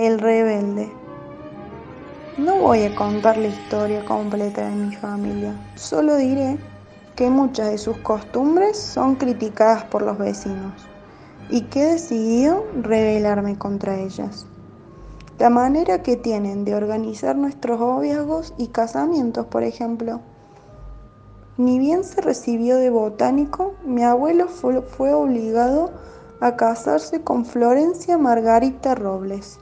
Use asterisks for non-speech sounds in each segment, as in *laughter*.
El rebelde. No voy a contar la historia completa de mi familia, solo diré que muchas de sus costumbres son criticadas por los vecinos y que he decidido rebelarme contra ellas. La manera que tienen de organizar nuestros noviazgos y casamientos, por ejemplo. Ni bien se recibió de botánico, mi abuelo fue, fue obligado a casarse con Florencia Margarita Robles.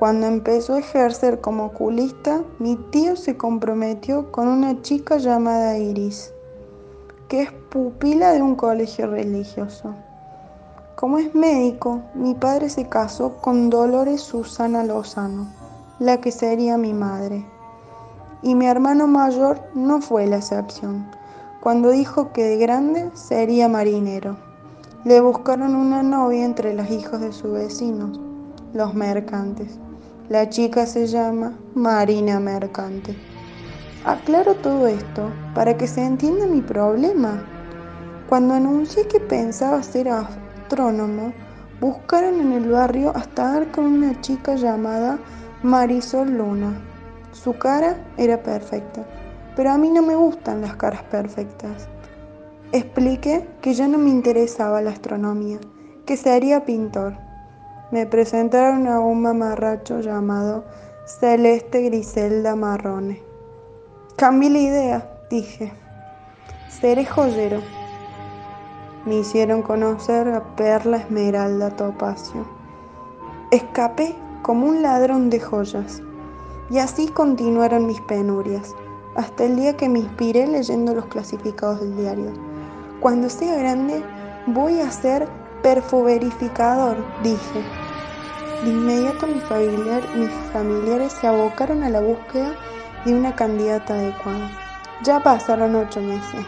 Cuando empezó a ejercer como oculista, mi tío se comprometió con una chica llamada Iris, que es pupila de un colegio religioso. Como es médico, mi padre se casó con Dolores Susana Lozano, la que sería mi madre. Y mi hermano mayor no fue la excepción, cuando dijo que de grande sería marinero. Le buscaron una novia entre los hijos de sus vecinos, los mercantes. La chica se llama Marina Mercante. Aclaro todo esto para que se entienda mi problema. Cuando anuncié que pensaba ser astrónomo, buscaron en el barrio hasta dar con una chica llamada Marisol Luna. Su cara era perfecta, pero a mí no me gustan las caras perfectas. Expliqué que ya no me interesaba la astronomía, que sería pintor me presentaron a un mamarracho llamado Celeste Griselda Marrone. Cambié la idea, dije. Seré joyero. Me hicieron conocer a Perla Esmeralda Topacio. Escapé como un ladrón de joyas. Y así continuaron mis penurias, hasta el día que me inspiré leyendo los clasificados del diario. Cuando sea grande, voy a ser perfoverificador, dije. De inmediato mis, familiares se abocaron a la búsqueda de una candidata adecuada. Ya pasaron ocho meses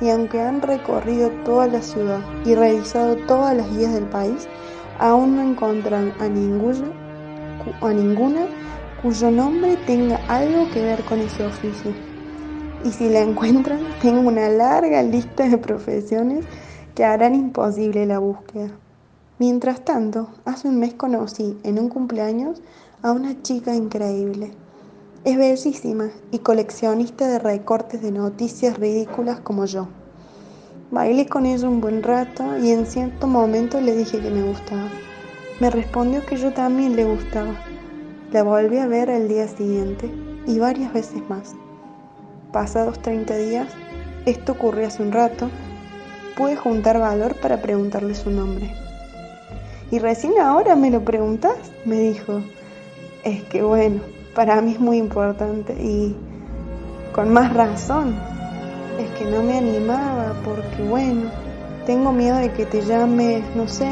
y aunque han recorrido toda la ciudad y revisado todas las guías del país, aún no encuentran a ninguna, a ninguna cuyo nombre tenga algo que ver con ese oficio. Y si la encuentran, *laughs* tengo una larga lista de profesiones que harán imposible la búsqueda. Mientras tanto, hace un mes conocí en un cumpleaños a una chica increíble. Es bellísima y coleccionista de recortes de noticias ridículas como yo. Bailé con ella un buen rato y en cierto momento le dije que me gustaba. Me respondió que yo también le gustaba. La volví a ver el día siguiente y varias veces más. Pasados 30 días, esto ocurrió hace un rato, pude juntar valor para preguntarle su nombre. Y recién ahora me lo preguntas, me dijo. Es que bueno, para mí es muy importante y con más razón. Es que no me animaba porque bueno, tengo miedo de que te llame, no sé,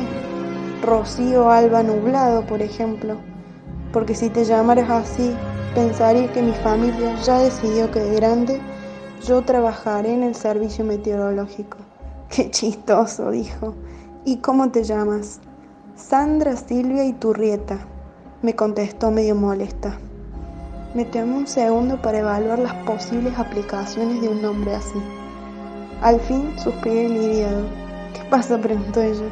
Rocío Alba Nublado, por ejemplo. Porque si te llamaras así, pensaría que mi familia ya decidió que de grande yo trabajaré en el servicio meteorológico. *laughs* Qué chistoso, dijo. ¿Y cómo te llamas? Sandra Silvia Iturrieta, me contestó medio molesta. Me tomé un segundo para evaluar las posibles aplicaciones de un nombre así. Al fin suspiré lidiado. ¿Qué pasa? preguntó ella.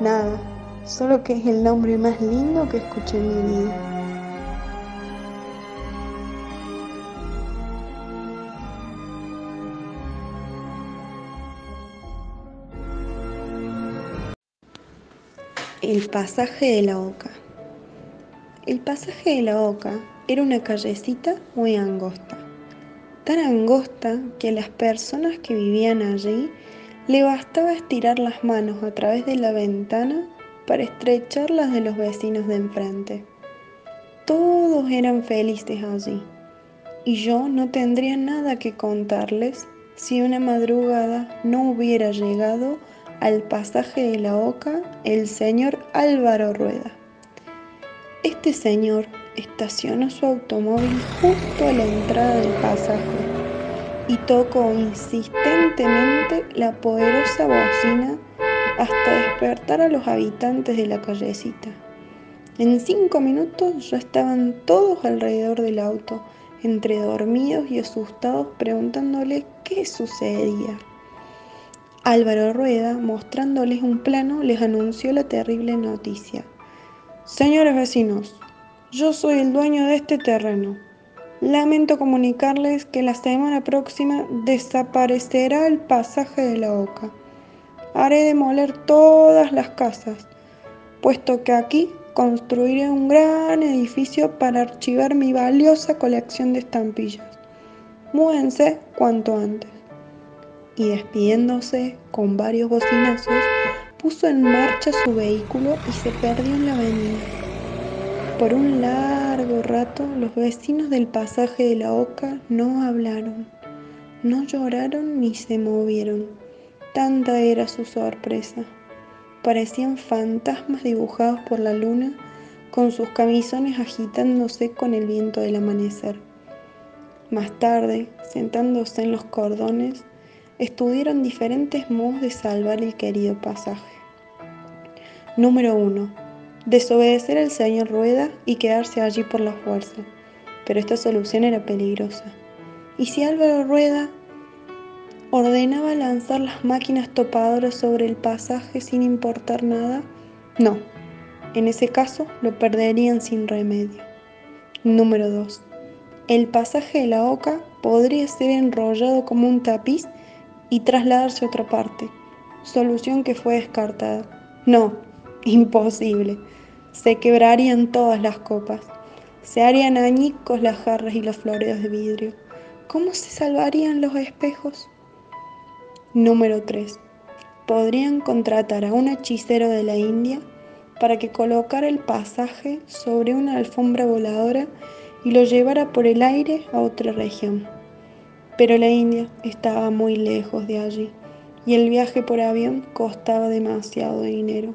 Nada, solo que es el nombre más lindo que escuché en mi vida. El pasaje de la Oca. El pasaje de la Oca era una callecita muy angosta, tan angosta que a las personas que vivían allí le bastaba estirar las manos a través de la ventana para estrechar las de los vecinos de enfrente. Todos eran felices allí, y yo no tendría nada que contarles si una madrugada no hubiera llegado al pasaje de la Oca el señor Álvaro Rueda. Este señor estacionó su automóvil justo a la entrada del pasaje y tocó insistentemente la poderosa bocina hasta despertar a los habitantes de la callecita. En cinco minutos ya estaban todos alrededor del auto, entre dormidos y asustados, preguntándole qué sucedía. Álvaro Rueda, mostrándoles un plano, les anunció la terrible noticia. Señores vecinos, yo soy el dueño de este terreno. Lamento comunicarles que la semana próxima desaparecerá el pasaje de la Oca. Haré demoler todas las casas, puesto que aquí construiré un gran edificio para archivar mi valiosa colección de estampillas. Múdense cuanto antes. Y despidiéndose con varios bocinazos, puso en marcha su vehículo y se perdió en la avenida. Por un largo rato los vecinos del pasaje de la Oca no hablaron, no lloraron ni se movieron. Tanta era su sorpresa. Parecían fantasmas dibujados por la luna con sus camisones agitándose con el viento del amanecer. Más tarde, sentándose en los cordones, estudiaron diferentes modos de salvar el querido pasaje. Número 1. Desobedecer al señor Rueda y quedarse allí por la fuerza. Pero esta solución era peligrosa. ¿Y si Álvaro Rueda ordenaba lanzar las máquinas topadoras sobre el pasaje sin importar nada? No. En ese caso lo perderían sin remedio. Número 2. El pasaje de la Oca podría ser enrollado como un tapiz y trasladarse a otra parte, solución que fue descartada. No, *laughs* imposible. Se quebrarían todas las copas, se harían añicos las jarras y los floreos de vidrio. ¿Cómo se salvarían los espejos? Número 3. Podrían contratar a un hechicero de la India para que colocara el pasaje sobre una alfombra voladora y lo llevara por el aire a otra región. Pero la India estaba muy lejos de allí y el viaje por avión costaba demasiado dinero.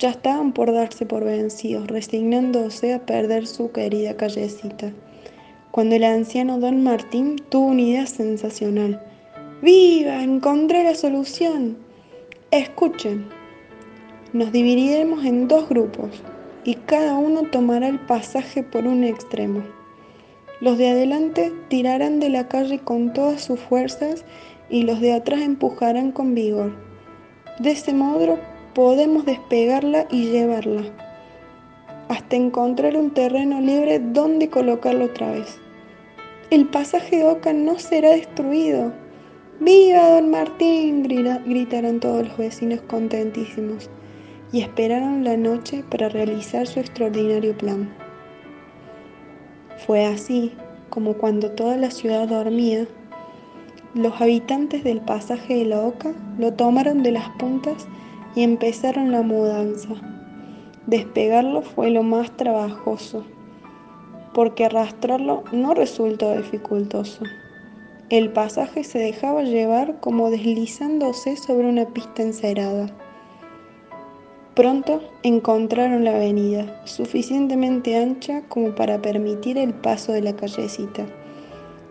Ya estaban por darse por vencidos, resignándose a perder su querida callecita, cuando el anciano don Martín tuvo una idea sensacional. ¡Viva! Encontré la solución. Escuchen, nos dividiremos en dos grupos y cada uno tomará el pasaje por un extremo. Los de adelante tirarán de la calle con todas sus fuerzas y los de atrás empujarán con vigor. De ese modo podemos despegarla y llevarla hasta encontrar un terreno libre donde colocarlo otra vez. El pasaje de Oca no será destruido. ¡Viva don Martín! gritaron todos los vecinos contentísimos y esperaron la noche para realizar su extraordinario plan. Fue así como cuando toda la ciudad dormía, los habitantes del pasaje de la Oca lo tomaron de las puntas y empezaron la mudanza. Despegarlo fue lo más trabajoso, porque arrastrarlo no resultó dificultoso. El pasaje se dejaba llevar como deslizándose sobre una pista encerada. Pronto encontraron la avenida, suficientemente ancha como para permitir el paso de la callecita.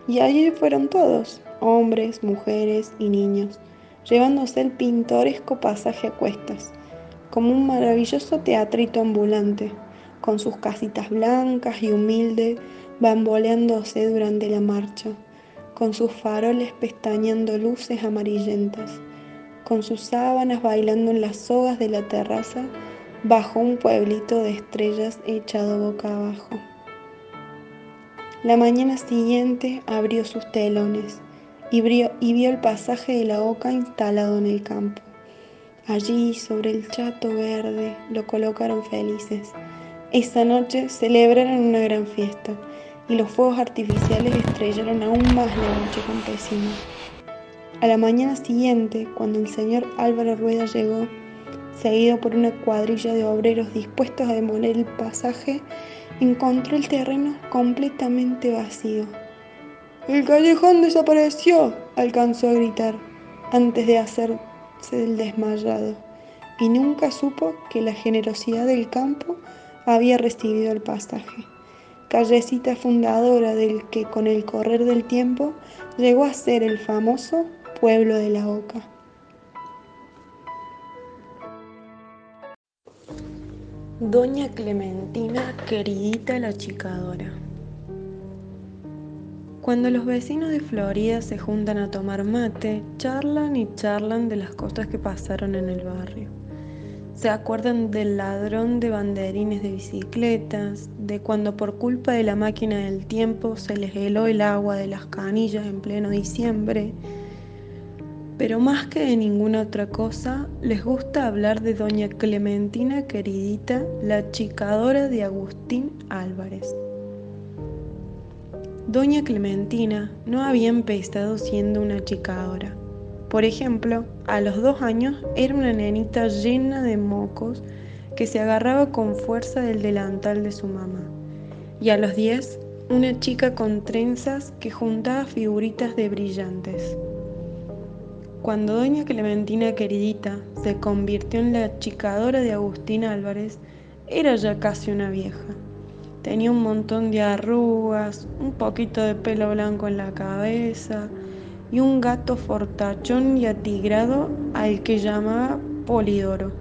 Y allí fueron todos, hombres, mujeres y niños, llevándose el pintoresco pasaje a cuestas, como un maravilloso teatrito ambulante, con sus casitas blancas y humildes bamboleándose durante la marcha, con sus faroles pestañeando luces amarillentas con sus sábanas bailando en las sogas de la terraza bajo un pueblito de estrellas echado boca abajo. La mañana siguiente abrió sus telones y, y vio el pasaje de la oca instalado en el campo. Allí, sobre el chato verde, lo colocaron felices. Esa noche celebraron una gran fiesta y los fuegos artificiales estrellaron aún más la noche campesina. A la mañana siguiente, cuando el señor Álvaro Rueda llegó, seguido por una cuadrilla de obreros dispuestos a demoler el pasaje, encontró el terreno completamente vacío. El callejón desapareció, alcanzó a gritar, antes de hacerse el desmayado, y nunca supo que la generosidad del campo había recibido el pasaje, callecita fundadora del que con el correr del tiempo llegó a ser el famoso pueblo de la Oca. Doña Clementina, queridita la chicadora. Cuando los vecinos de Florida se juntan a tomar mate, charlan y charlan de las cosas que pasaron en el barrio. Se acuerdan del ladrón de banderines de bicicletas, de cuando por culpa de la máquina del tiempo se les heló el agua de las canillas en pleno diciembre. Pero más que de ninguna otra cosa, les gusta hablar de doña Clementina queridita, la chicadora de Agustín Álvarez. Doña Clementina no había empezado siendo una chicadora por ejemplo, a los dos años era una nenita llena de mocos que se agarraba con fuerza del delantal de su mamá. Y a los diez, una chica con trenzas que juntaba figuritas de brillantes. Cuando doña Clementina queridita se convirtió en la chicadora de Agustín Álvarez, era ya casi una vieja. Tenía un montón de arrugas, un poquito de pelo blanco en la cabeza, y un gato fortachón y atigrado al que llamaba Polidoro.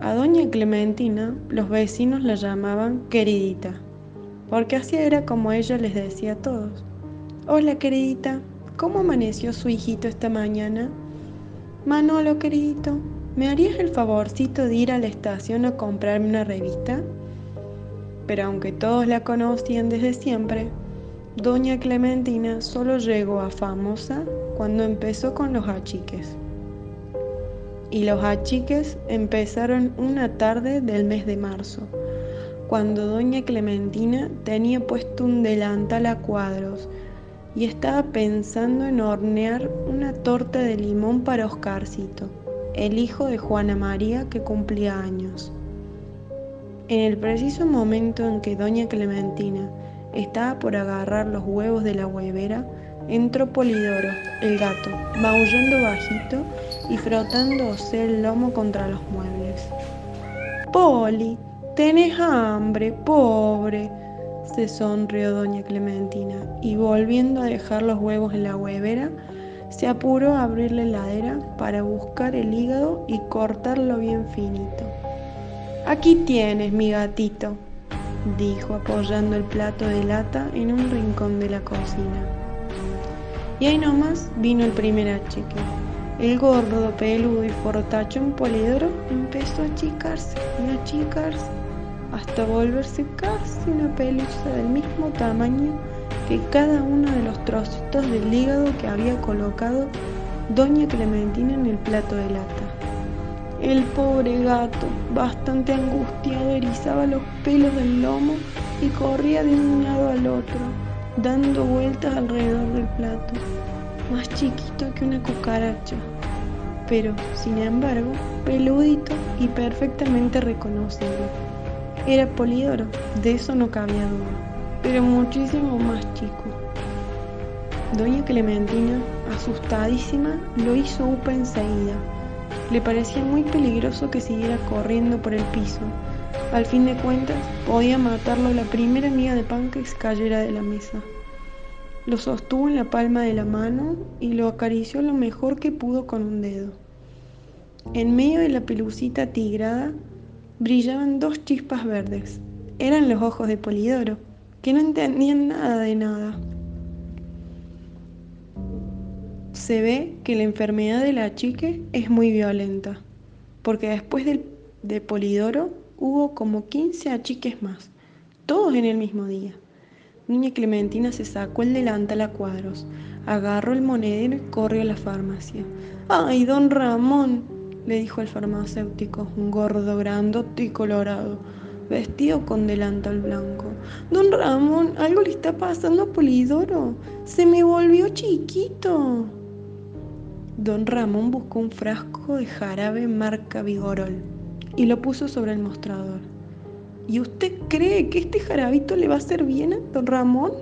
A doña Clementina los vecinos la llamaban queridita, porque así era como ella les decía a todos. Hola queridita, ¿cómo amaneció su hijito esta mañana? Manolo queridito, ¿me harías el favorcito de ir a la estación a comprarme una revista? Pero aunque todos la conocían desde siempre, Doña Clementina solo llegó a famosa cuando empezó con los achiques. Y los achiques empezaron una tarde del mes de marzo, cuando Doña Clementina tenía puesto un delantal a cuadros y estaba pensando en hornear una torta de limón para Oscarcito, el hijo de Juana María que cumplía años. En el preciso momento en que Doña Clementina estaba por agarrar los huevos de la huevera, entró Polidoro, el gato, maullando bajito y frotándose el lomo contra los muebles. Poli, tenés hambre, pobre, se sonrió doña Clementina y volviendo a dejar los huevos en la huevera, se apuró a abrir la heladera para buscar el hígado y cortarlo bien finito. Aquí tienes, mi gatito, dijo apoyando el plato de lata en un rincón de la cocina. Y ahí nomás vino el primer achique. El gordo, peludo y fortachón polidoro empezó a achicarse y achicarse hasta volverse casi una pelusa del mismo tamaño que cada uno de los trocitos del hígado que había colocado doña Clementina en el plato de lata. El pobre gato, bastante angustiado, erizaba los pelos del lomo y corría de un lado al otro, dando vueltas alrededor del plato, más chiquito que una cucaracha, pero, sin embargo, peludito y perfectamente reconocible. Era Polidoro, de eso no cabía duda, pero muchísimo más chico. Doña Clementina, asustadísima, lo hizo upa enseguida le parecía muy peligroso que siguiera corriendo por el piso. Al fin de cuentas, podía matarlo la primera miga de pan que cayera de la mesa. Lo sostuvo en la palma de la mano y lo acarició lo mejor que pudo con un dedo. En medio de la pelucita tigrada brillaban dos chispas verdes. Eran los ojos de Polidoro, que no entendían nada de nada. se ve que la enfermedad de la chique es muy violenta, porque después de Polidoro hubo como 15 achiques más, todos en el mismo día. Niña Clementina se sacó el delantal a cuadros, agarró el monedero y corrió a la farmacia. ¡Ay, don Ramón! Le dijo el farmacéutico, un gordo grandote y colorado, vestido con delantal blanco. Don Ramón, algo le está pasando a Polidoro. Se me volvió chiquito. Don Ramón buscó un frasco de jarabe marca Vigorol y lo puso sobre el mostrador. ¿Y usted cree que este jarabito le va a hacer bien a don Ramón?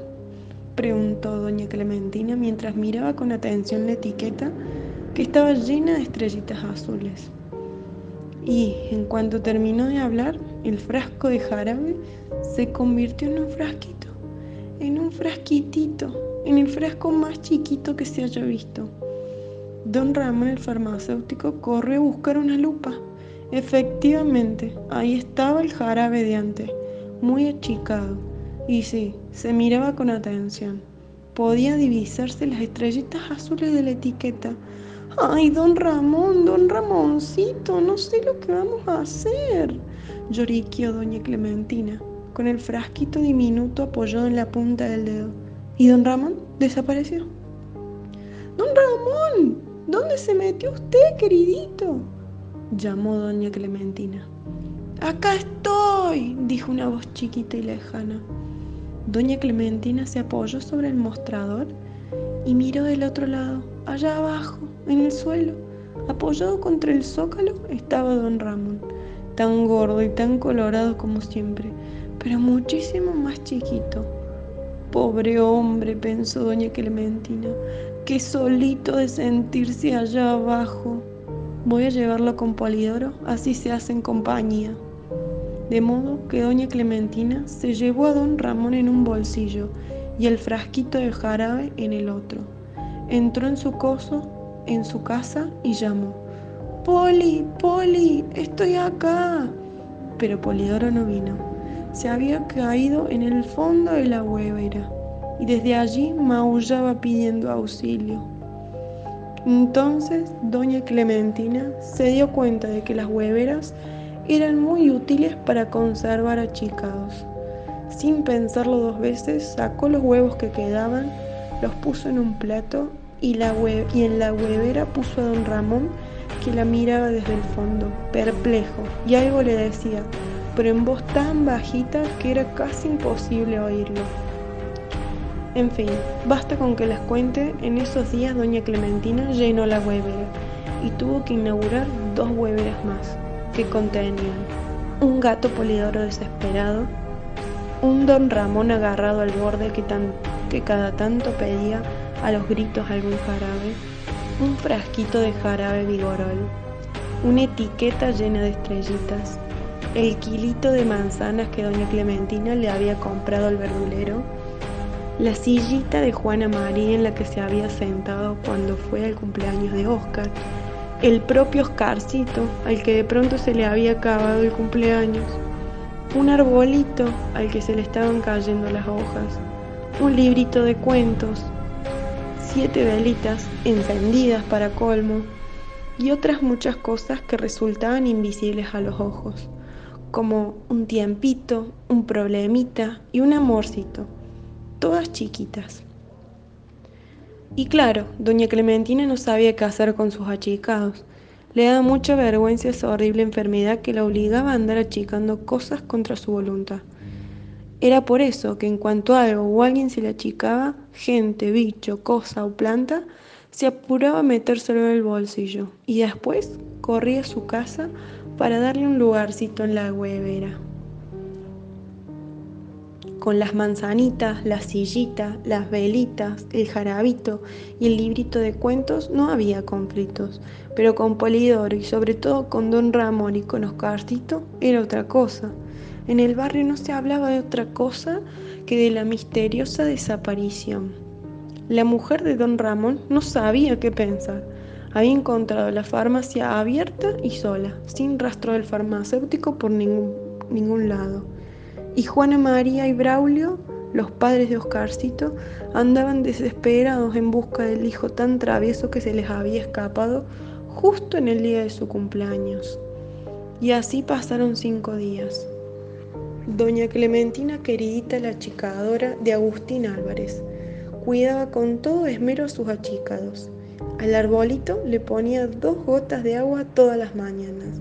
preguntó doña Clementina mientras miraba con atención la etiqueta que estaba llena de estrellitas azules. Y en cuanto terminó de hablar, el frasco de jarabe se convirtió en un frasquito, en un frasquitito, en el frasco más chiquito que se haya visto. Don Ramón, el farmacéutico, corrió a buscar una lupa. Efectivamente, ahí estaba el jarabe de antes, muy achicado. Y sí, se miraba con atención. Podía divisarse las estrellitas azules de la etiqueta. Ay, don Ramón, don Ramoncito, no sé lo que vamos a hacer. Lloriqueó doña Clementina, con el frasquito diminuto apoyado en la punta del dedo. Y don Ramón desapareció. Don Ramón, ¿dónde se metió usted, queridito? llamó doña Clementina. Acá estoy, dijo una voz chiquita y lejana. Doña Clementina se apoyó sobre el mostrador y miró del otro lado, allá abajo, en el suelo, apoyado contra el zócalo, estaba don Ramón, tan gordo y tan colorado como siempre, pero muchísimo más chiquito. Pobre hombre, pensó doña Clementina, qué solito de sentirse allá abajo. Voy a llevarlo con Polidoro, así se hacen compañía de modo que doña Clementina se llevó a don Ramón en un bolsillo y el frasquito de jarabe en el otro. Entró en su coso, en su casa y llamó, Poli, Poli, estoy acá. Pero Polidoro no vino. Se había caído en el fondo de la huevera y desde allí maullaba pidiendo auxilio. Entonces doña Clementina se dio cuenta de que las hueveras eran muy útiles para conservar achicados. Sin pensarlo dos veces, sacó los huevos que quedaban, los puso en un plato y, la y en la huevera puso a don Ramón, que la miraba desde el fondo, perplejo, y algo le decía, pero en voz tan bajita que era casi imposible oírlo. En fin, basta con que las cuente, en esos días doña Clementina llenó la huevera y tuvo que inaugurar dos hueveras más que contenían. Un gato polidoro desesperado, un don Ramón agarrado al borde que, que cada tanto pedía a los gritos algún jarabe, un frasquito de jarabe vigorol, una etiqueta llena de estrellitas, el kilito de manzanas que doña Clementina le había comprado al verdulero, la sillita de Juana María en la que se había sentado cuando fue al cumpleaños de Oscar, el propio Oscarcito, al que de pronto se le había acabado el cumpleaños, un arbolito al que se le estaban cayendo las hojas, un librito de cuentos, siete velitas encendidas para colmo y otras muchas cosas que resultaban invisibles a los ojos, como un tiempito, un problemita y un amorcito, todas chiquitas. Y claro, doña Clementina no sabía qué hacer con sus achicados. Le daba mucha vergüenza esa horrible enfermedad que la obligaba a andar achicando cosas contra su voluntad. Era por eso que en cuanto algo o alguien se le achicaba, gente, bicho, cosa o planta, se apuraba a metérselo en el bolsillo y después corría a su casa para darle un lugarcito en la huevera con las manzanitas, la sillita, las velitas, el jarabito y el librito de cuentos no había conflictos, pero con Polidoro y sobre todo con Don Ramón y con Oscarcito era otra cosa. En el barrio no se hablaba de otra cosa que de la misteriosa desaparición. La mujer de Don Ramón no sabía qué pensar. Había encontrado la farmacia abierta y sola, sin rastro del farmacéutico por ningún, ningún lado y Juana María y Braulio, los padres de Oscarcito, andaban desesperados en busca del hijo tan travieso que se les había escapado justo en el día de su cumpleaños. Y así pasaron cinco días. Doña Clementina, queridita la achicadora de Agustín Álvarez, cuidaba con todo esmero sus achicados. Al arbolito le ponía dos gotas de agua todas las mañanas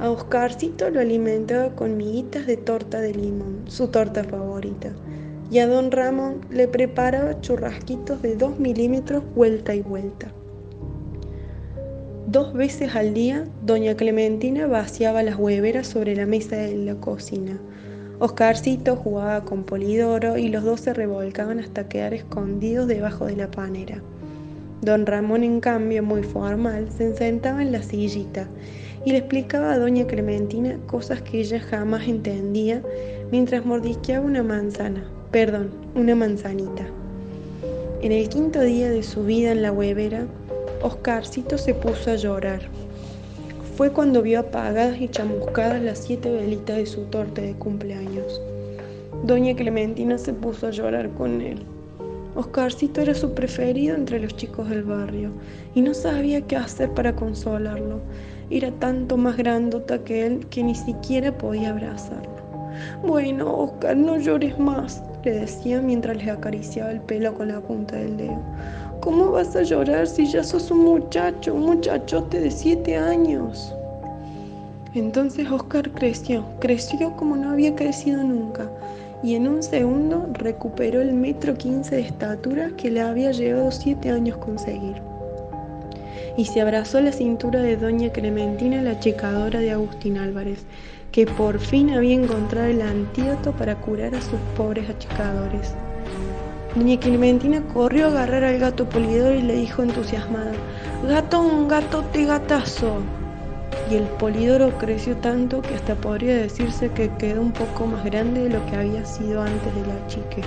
a Oscarcito lo alimentaba con miguitas de torta de limón, su torta favorita. Y a don Ramón le preparaba churrasquitos de dos milímetros vuelta y vuelta. Dos veces al día, doña Clementina vaciaba las hueveras sobre la mesa de la cocina. Oscarcito jugaba con Polidoro y los dos se revolcaban hasta quedar escondidos debajo de la panera. Don Ramón, en cambio, muy formal, se sentaba en la sillita y le explicaba a doña Clementina cosas que ella jamás entendía mientras mordisqueaba una manzana, perdón, una manzanita. En el quinto día de su vida en la huevera, Oscarcito se puso a llorar. Fue cuando vio apagadas y chamuscadas las siete velitas de su torta de cumpleaños. Doña Clementina se puso a llorar con él. Oscarcito era su preferido entre los chicos del barrio y no sabía qué hacer para consolarlo. Era tanto más grandota que él que ni siquiera podía abrazarlo. Bueno, Oscar, no llores más, le decía mientras le acariciaba el pelo con la punta del dedo. ¿Cómo vas a llorar si ya sos un muchacho, un muchachote de siete años? Entonces Oscar creció, creció como no había crecido nunca, y en un segundo recuperó el metro quince de estatura que le había llevado siete años conseguir. Y se abrazó la cintura de doña Clementina, la checadora de Agustín Álvarez, que por fin había encontrado el antídoto para curar a sus pobres achicadores. Doña Clementina corrió a agarrar al gato polidor y le dijo entusiasmada, Gatón, gatote, gatazo. Y el polidoro creció tanto que hasta podría decirse que quedó un poco más grande de lo que había sido antes de la chique.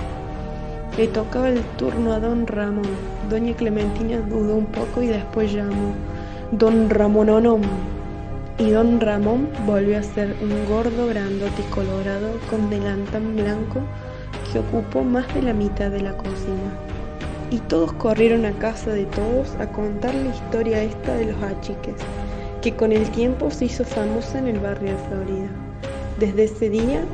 Le tocaba el turno a don Ramón. Doña Clementina dudó un poco y después llamó, Don Ramononón y don Ramón volvió a ser un gordo grandote y colorado con delantal blanco ocupó más de la mitad de la cocina. Y todos corrieron a casa de todos a contar la historia esta de los achiques, que con el tiempo se hizo famosa en el barrio de Florida. Desde ese día,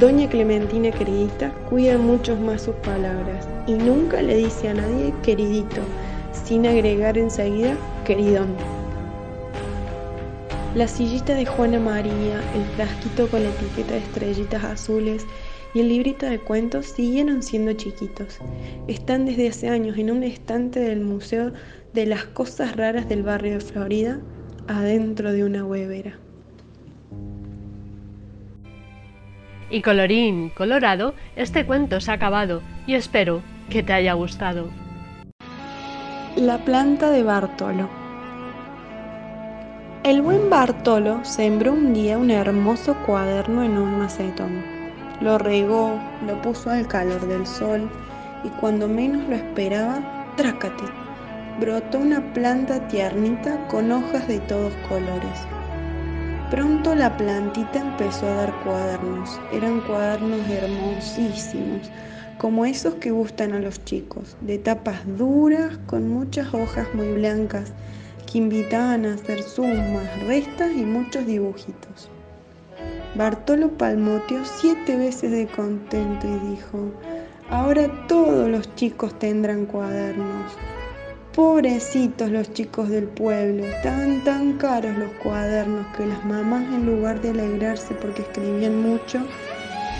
doña Clementina queridita cuida mucho más sus palabras y nunca le dice a nadie queridito, sin agregar enseguida queridón. La sillita de Juana María, el frasquito con la etiqueta de estrellitas azules y el librito de cuentos siguieron siendo chiquitos. Están desde hace años en un estante del Museo de las Cosas Raras del barrio de Florida, adentro de una huevera. Y colorín colorado, este cuento se ha acabado y espero que te haya gustado. La planta de Bartolo. El buen Bartolo sembró un día un hermoso cuaderno en un macetón. Lo regó, lo puso al calor del sol y cuando menos lo esperaba, trácate, brotó una planta tiernita con hojas de todos colores. Pronto la plantita empezó a dar cuadernos. Eran cuadernos hermosísimos, como esos que gustan a los chicos, de tapas duras con muchas hojas muy blancas que invitaban a hacer sumas, restas y muchos dibujitos. Bartolo palmoteó siete veces de contento y dijo, ahora todos los chicos tendrán cuadernos. Pobrecitos los chicos del pueblo, tan tan caros los cuadernos que las mamás en lugar de alegrarse porque escribían mucho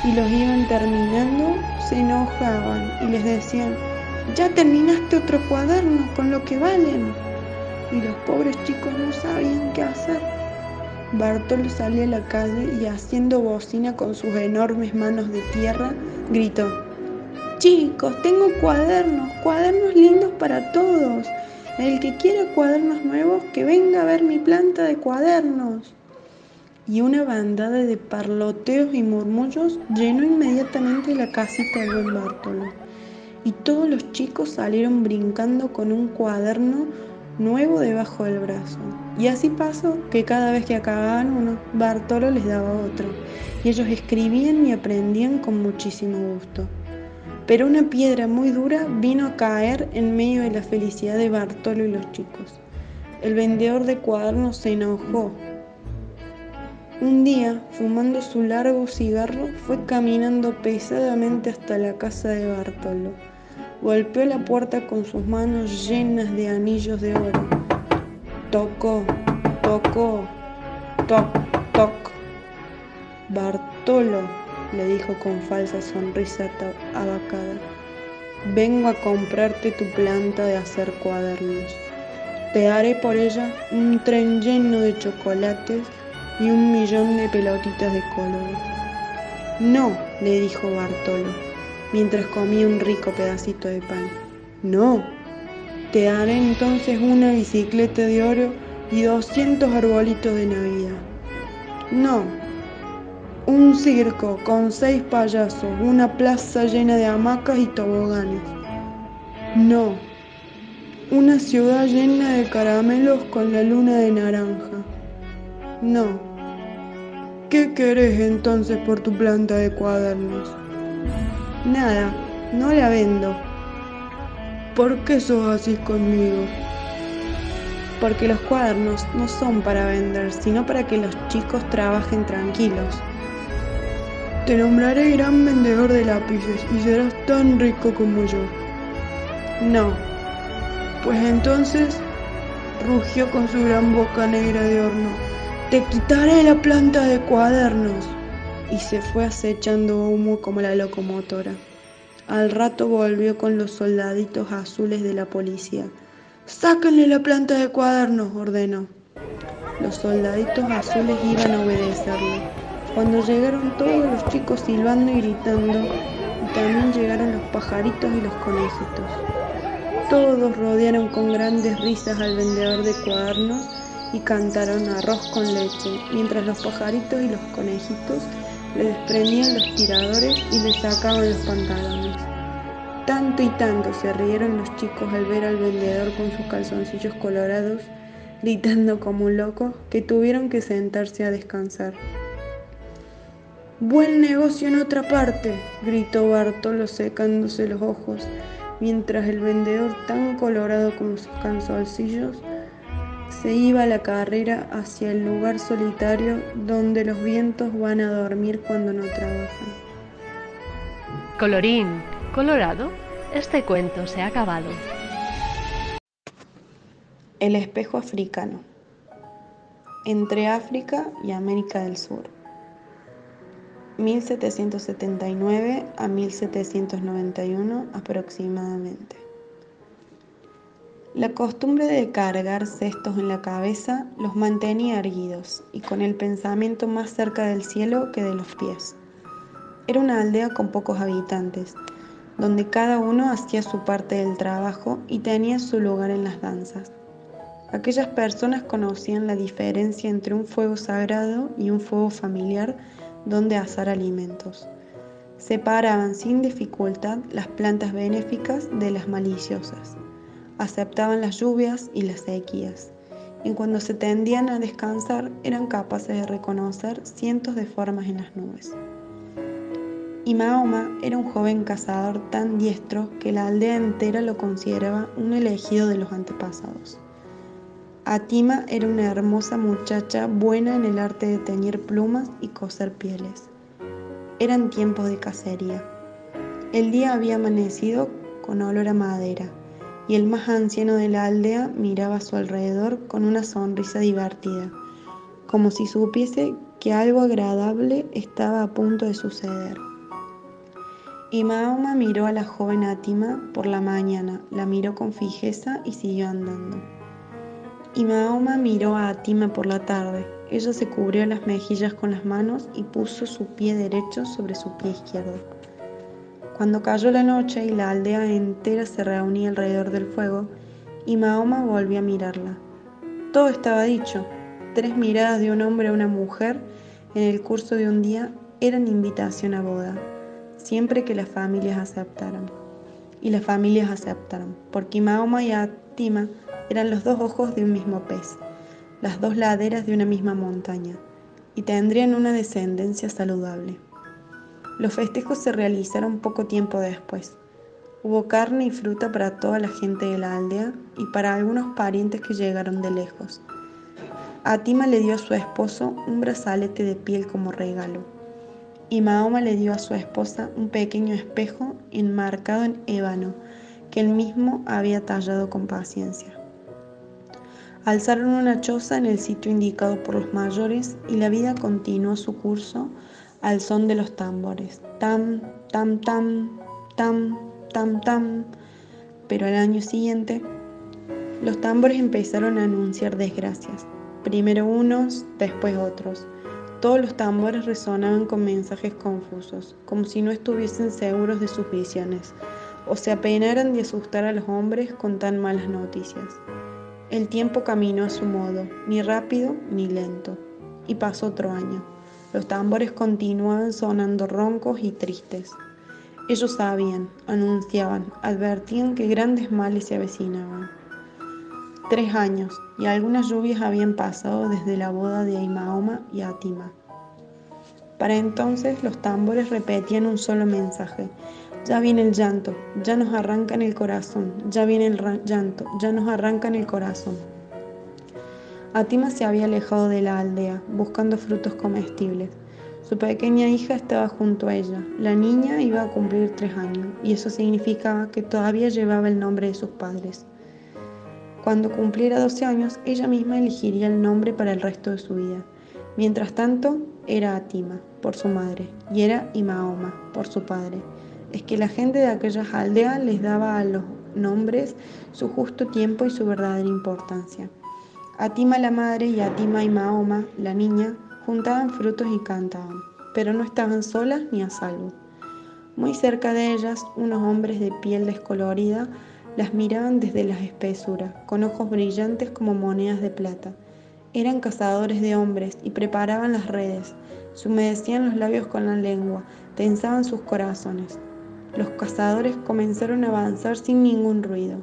y los iban terminando, se enojaban y les decían, ya terminaste otro cuaderno con lo que valen y los pobres chicos no sabían qué hacer. Bartolo salió a la calle y haciendo bocina con sus enormes manos de tierra, gritó, Chicos, tengo cuadernos, cuadernos lindos para todos. El que quiera cuadernos nuevos, que venga a ver mi planta de cuadernos. Y una bandada de parloteos y murmullos llenó inmediatamente la casita del buen Bartolo. Y todos los chicos salieron brincando con un cuaderno nuevo debajo del brazo. Y así pasó que cada vez que acababan uno, Bartolo les daba otro, y ellos escribían y aprendían con muchísimo gusto. Pero una piedra muy dura vino a caer en medio de la felicidad de Bartolo y los chicos. El vendedor de cuadernos se enojó. Un día, fumando su largo cigarro, fue caminando pesadamente hasta la casa de Bartolo golpeó la puerta con sus manos llenas de anillos de oro. Tocó, tocó, toc, toc. Bartolo, le dijo con falsa sonrisa abacada, vengo a comprarte tu planta de hacer cuadernos. Te haré por ella un tren lleno de chocolates y un millón de pelotitas de colores. No, le dijo Bartolo mientras comía un rico pedacito de pan. No, te daré entonces una bicicleta de oro y doscientos arbolitos de Navidad. No, un circo con seis payasos, una plaza llena de hamacas y toboganes. No, una ciudad llena de caramelos con la luna de naranja. No. ¿Qué querés entonces por tu planta de cuadernos? Nada, no la vendo. ¿por qué sos así conmigo? Porque los cuadernos no son para vender, sino para que los chicos trabajen tranquilos. Te nombraré gran vendedor de lápices y serás tan rico como yo. No. Pues entonces rugió con su gran boca negra de horno. Te quitaré la planta de cuadernos. Y se fue acechando humo como la locomotora. Al rato volvió con los soldaditos azules de la policía. Sáquenle la planta de cuadernos, ordenó. Los soldaditos azules iban a obedecerle. Cuando llegaron todos los chicos silbando y gritando, y también llegaron los pajaritos y los conejitos. Todos rodearon con grandes risas al vendedor de cuadernos y cantaron arroz con leche, mientras los pajaritos y los conejitos le desprendían los tiradores y le sacaban los pantalones. Tanto y tanto se rieron los chicos al ver al vendedor con sus calzoncillos colorados, gritando como un loco, que tuvieron que sentarse a descansar. Buen negocio en otra parte, gritó Bartolo secándose los ojos, mientras el vendedor, tan colorado como sus calzoncillos, se iba a la carrera hacia el lugar solitario donde los vientos van a dormir cuando no trabajan. Colorín colorado, este cuento se ha acabado. El espejo africano. Entre África y América del Sur. 1779 a 1791 aproximadamente. La costumbre de cargar cestos en la cabeza los mantenía erguidos y con el pensamiento más cerca del cielo que de los pies. Era una aldea con pocos habitantes, donde cada uno hacía su parte del trabajo y tenía su lugar en las danzas. Aquellas personas conocían la diferencia entre un fuego sagrado y un fuego familiar donde asar alimentos. Separaban sin dificultad las plantas benéficas de las maliciosas. Aceptaban las lluvias y las sequías. Y cuando se tendían a descansar eran capaces de reconocer cientos de formas en las nubes y Mahoma era un joven cazador tan diestro que la aldea entera lo consideraba un elegido de los antepasados. Atima era una hermosa muchacha buena en el arte de teñir plumas y coser pieles. Eran tiempos de cacería. El día había amanecido con olor a madera y el más anciano de la aldea miraba a su alrededor con una sonrisa divertida, como si supiese que algo agradable estaba a punto de suceder. Y Mahoma miró a la joven Atima por la mañana, la miró con fijeza y siguió andando. Y Mahoma miró a Atima por la tarde. Ella se cubrió las mejillas con las manos y puso su pie derecho sobre su pie izquierdo. Cuando cayó la noche y la aldea entera se reunía alrededor del fuego, y Mahoma volvió a mirarla. Todo estaba dicho. Tres miradas de un hombre a una mujer en el curso de un día eran invitación a boda siempre que las familias aceptaran. Y las familias aceptaron, porque Mahoma y Atima eran los dos ojos de un mismo pez, las dos laderas de una misma montaña, y tendrían una descendencia saludable. Los festejos se realizaron poco tiempo después. Hubo carne y fruta para toda la gente de la aldea y para algunos parientes que llegaron de lejos. Atima le dio a su esposo un brazalete de piel como regalo y Mahoma le dio a su esposa un pequeño espejo enmarcado en ébano que él mismo había tallado con paciencia. Alzaron una choza en el sitio indicado por los mayores y la vida continuó su curso al son de los tambores. Tam, tam, tam, tam, tam, tam. Pero al año siguiente, los tambores empezaron a anunciar desgracias. Primero unos, después otros. Todos los tambores resonaban con mensajes confusos, como si no estuviesen seguros de sus visiones, o se apenaran de asustar a los hombres con tan malas noticias. El tiempo caminó a su modo, ni rápido ni lento, y pasó otro año. Los tambores continuaban sonando roncos y tristes. Ellos sabían, anunciaban, advertían que grandes males se avecinaban. Tres años y algunas lluvias habían pasado desde la boda de Mahoma y Atima. Para entonces los tambores repetían un solo mensaje. Ya viene el llanto, ya nos arrancan el corazón, ya viene el llanto, ya nos arrancan el corazón. Atima se había alejado de la aldea, buscando frutos comestibles. Su pequeña hija estaba junto a ella. La niña iba a cumplir tres años, y eso significaba que todavía llevaba el nombre de sus padres. Cuando cumpliera 12 años, ella misma elegiría el nombre para el resto de su vida. Mientras tanto, era Atima, por su madre, y era Imaoma, por su padre es que la gente de aquellas aldeas les daba a los nombres su justo tiempo y su verdadera importancia. Atima la madre y Atima y Mahoma, la niña, juntaban frutos y cantaban, pero no estaban solas ni a salvo. Muy cerca de ellas, unos hombres de piel descolorida las miraban desde las espesuras, con ojos brillantes como monedas de plata. Eran cazadores de hombres y preparaban las redes, se humedecían los labios con la lengua, tensaban sus corazones. Los cazadores comenzaron a avanzar sin ningún ruido.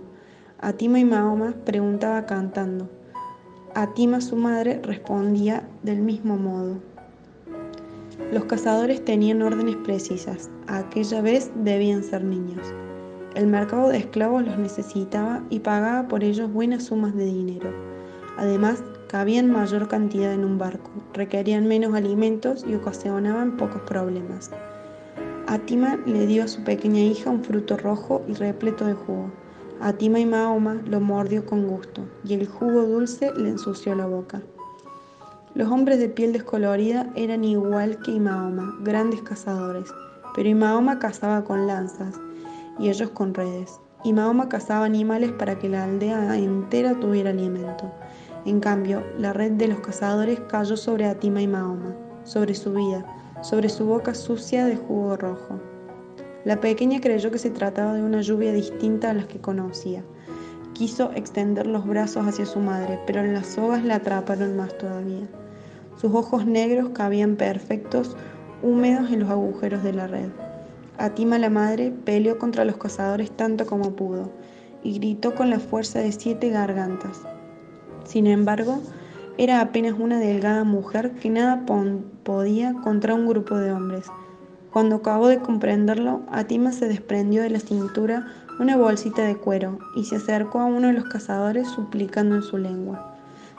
Atima y Mahoma preguntaba cantando. Atima, su madre, respondía del mismo modo. Los cazadores tenían órdenes precisas. aquella vez debían ser niños. El mercado de esclavos los necesitaba y pagaba por ellos buenas sumas de dinero. Además, cabían mayor cantidad en un barco, requerían menos alimentos y ocasionaban pocos problemas. Atima le dio a su pequeña hija un fruto rojo y repleto de jugo. Atima y Mahoma lo mordió con gusto y el jugo dulce le ensució la boca. Los hombres de piel descolorida eran igual que Mahoma, grandes cazadores, pero Mahoma cazaba con lanzas y ellos con redes. Y Mahoma cazaba animales para que la aldea entera tuviera alimento. En cambio, la red de los cazadores cayó sobre Atima y Mahoma, sobre su vida, sobre su boca sucia de jugo rojo. La pequeña creyó que se trataba de una lluvia distinta a las que conocía. Quiso extender los brazos hacia su madre, pero las sogas la atraparon más todavía. Sus ojos negros cabían perfectos, húmedos en los agujeros de la red. Atima la madre peleó contra los cazadores tanto como pudo y gritó con la fuerza de siete gargantas. Sin embargo, era apenas una delgada mujer que nada podía contra un grupo de hombres. Cuando acabó de comprenderlo, Atima se desprendió de la cintura una bolsita de cuero y se acercó a uno de los cazadores suplicando en su lengua.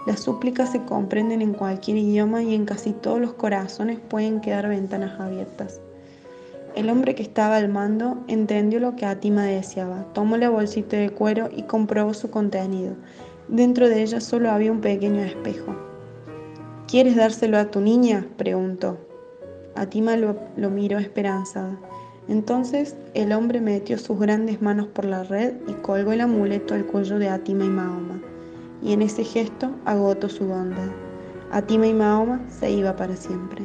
Las súplicas se comprenden en cualquier idioma y en casi todos los corazones pueden quedar ventanas abiertas. El hombre que estaba al mando entendió lo que Atima deseaba, tomó la bolsita de cuero y comprobó su contenido Dentro de ella solo había un pequeño espejo. ¿Quieres dárselo a tu niña? preguntó. Atima lo, lo miró esperanzada. Entonces el hombre metió sus grandes manos por la red y colgó el amuleto al cuello de Atima y Mahoma. Y en ese gesto agotó su bondad. Atima y Mahoma se iba para siempre.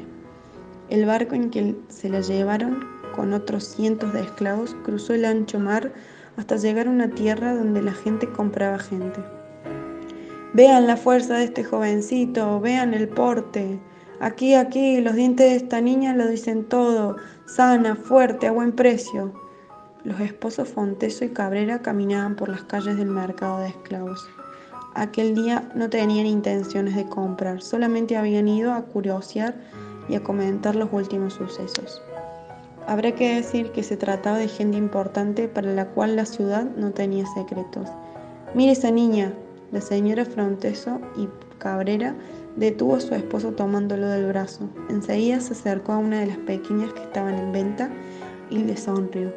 El barco en que se la llevaron con otros cientos de esclavos cruzó el ancho mar hasta llegar a una tierra donde la gente compraba gente. Vean la fuerza de este jovencito, vean el porte. Aquí, aquí, los dientes de esta niña lo dicen todo, sana, fuerte, a buen precio. Los esposos Fonteso y Cabrera caminaban por las calles del mercado de esclavos. Aquel día no tenían intenciones de comprar, solamente habían ido a curiosear y a comentar los últimos sucesos. Habrá que decir que se trataba de gente importante para la cual la ciudad no tenía secretos. Mire esa niña, la señora Fronteso y Cabrera detuvo a su esposo tomándolo del brazo. Enseguida se acercó a una de las pequeñas que estaban en venta y le sonrió.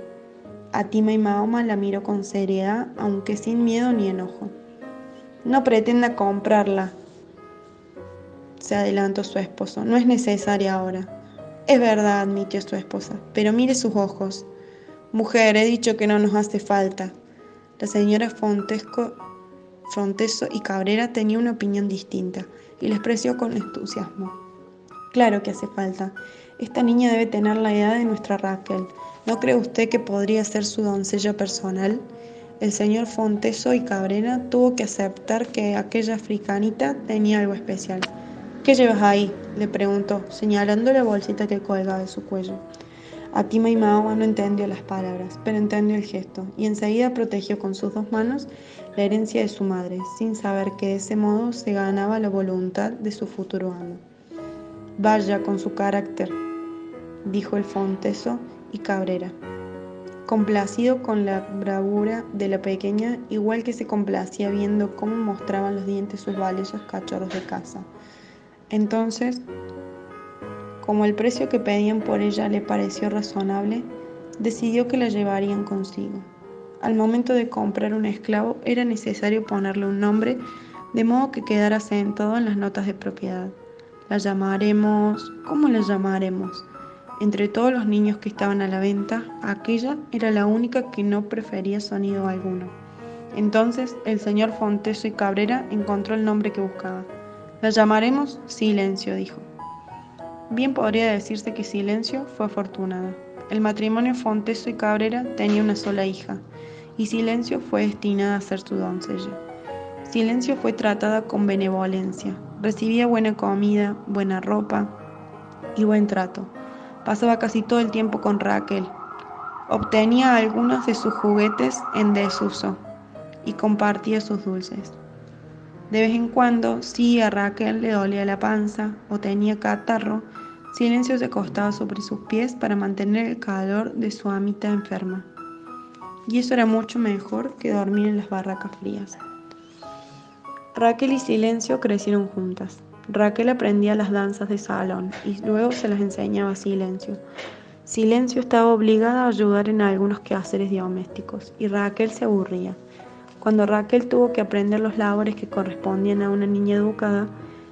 Atima y Mahoma la miró con seriedad, aunque sin miedo ni enojo. No pretenda comprarla, se adelantó su esposo. No es necesaria ahora. Es verdad, admitió su esposa, pero mire sus ojos. Mujer, he dicho que no nos hace falta. La señora Fontesco Fronteso y Cabrera tenían una opinión distinta y les expresó con entusiasmo. Claro que hace falta. Esta niña debe tener la edad de nuestra Raquel. ¿No cree usted que podría ser su doncella personal? El señor Fonteso y Cabrera tuvo que aceptar que aquella africanita tenía algo especial. ¿Qué llevas ahí? le preguntó, señalando la bolsita que colgaba de su cuello. Atima y Mahoma no entendió las palabras, pero entendió el gesto, y enseguida protegió con sus dos manos la herencia de su madre, sin saber que de ese modo se ganaba la voluntad de su futuro amo. Vaya con su carácter, dijo el Fonteso y Cabrera. complacido con la bravura de la pequeña, igual que se complacía viendo cómo mostraban los dientes sus valiosos cachorros de casa. Entonces, como el precio que pedían por ella le pareció razonable, decidió que la llevarían consigo. Al momento de comprar un esclavo era necesario ponerle un nombre de modo que quedara sentado en las notas de propiedad. La llamaremos... ¿Cómo la llamaremos? Entre todos los niños que estaban a la venta, aquella era la única que no prefería sonido alguno. Entonces el señor Fonteso y Cabrera encontró el nombre que buscaba. La llamaremos Silencio, dijo. Bien podría decirse que Silencio fue afortunada. El matrimonio Fonteso y Cabrera tenía una sola hija, y Silencio fue destinada a ser su doncella. Silencio fue tratada con benevolencia, recibía buena comida, buena ropa y buen trato. Pasaba casi todo el tiempo con Raquel. Obtenía algunos de sus juguetes en desuso y compartía sus dulces. De vez en cuando, si a Raquel le dolía la panza o tenía catarro, Silencio se acostaba sobre sus pies para mantener el calor de su amita enferma. Y eso era mucho mejor que dormir en las barracas frías. Raquel y Silencio crecieron juntas. Raquel aprendía las danzas de salón y luego se las enseñaba Silencio. Silencio estaba obligada a ayudar en algunos quehaceres domésticos y Raquel se aburría. Cuando Raquel tuvo que aprender los labores que correspondían a una niña educada,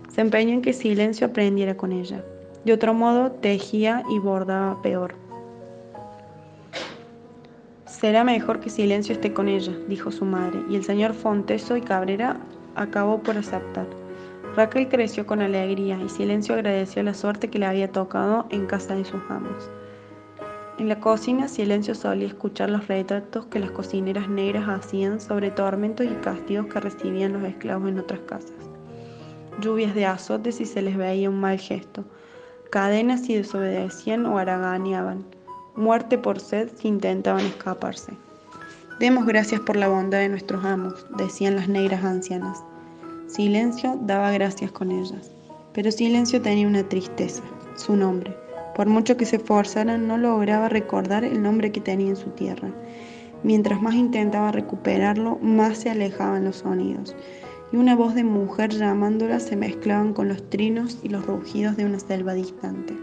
se empeñó en que Silencio aprendiera con ella. De otro modo, tejía y bordaba peor. Será mejor que Silencio esté con ella, dijo su madre, y el señor Fonteso y Cabrera acabó por aceptar. Raquel creció con alegría y Silencio agradeció la suerte que le había tocado en casa de sus amos. En la cocina, Silencio solía escuchar los retratos que las cocineras negras hacían sobre tormentos y castigos que recibían los esclavos en otras casas. Lluvias de azotes si se les veía un mal gesto, cadenas si desobedecían o haraganeaban, muerte por sed si intentaban escaparse. Demos gracias por la bondad de nuestros amos, decían las negras ancianas. Silencio daba gracias con ellas, pero Silencio tenía una tristeza, su nombre. Por mucho que se esforzara, no lograba recordar el nombre que tenía en su tierra. Mientras más intentaba recuperarlo, más se alejaban los sonidos, y una voz de mujer llamándola se mezclaban con los trinos y los rugidos de una selva distante.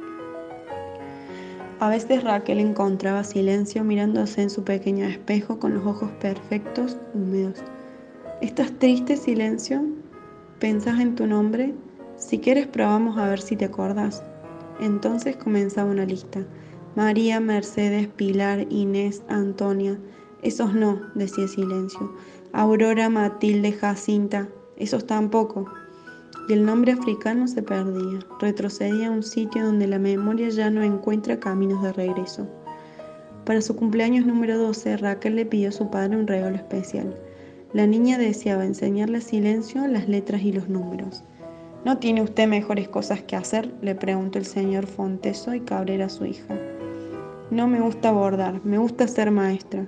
A veces Raquel encontraba silencio mirándose en su pequeño espejo con los ojos perfectos, húmedos. ¿Estás triste, silencio? ¿Pensás en tu nombre? Si quieres probamos a ver si te acordas. Entonces comenzaba una lista. María, Mercedes, Pilar, Inés, Antonia. Esos no, decía silencio. Aurora, Matilde, Jacinta. Esos tampoco. Y el nombre africano se perdía. Retrocedía a un sitio donde la memoria ya no encuentra caminos de regreso. Para su cumpleaños número 12, Raquel le pidió a su padre un regalo especial. La niña deseaba enseñarle silencio las letras y los números. ¿No tiene usted mejores cosas que hacer? le preguntó el señor Fonteso y Cabrera a su hija. No me gusta bordar, me gusta ser maestra.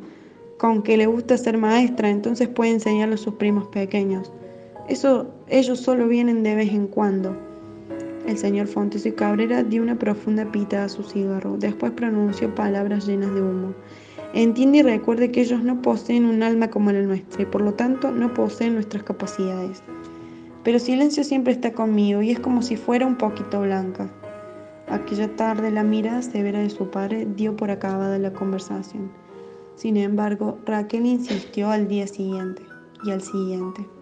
Con que le gusta ser maestra, entonces puede enseñarle a sus primos pequeños. Eso, ellos solo vienen de vez en cuando. El señor Fonteso y Cabrera dio una profunda pita a su cigarro, después pronunció palabras llenas de humo. Entiende y recuerde que ellos no poseen un alma como la nuestra y por lo tanto no poseen nuestras capacidades. Pero silencio siempre está conmigo y es como si fuera un poquito blanca. Aquella tarde la mirada severa de su padre dio por acabada la conversación. Sin embargo, Raquel insistió al día siguiente y al siguiente.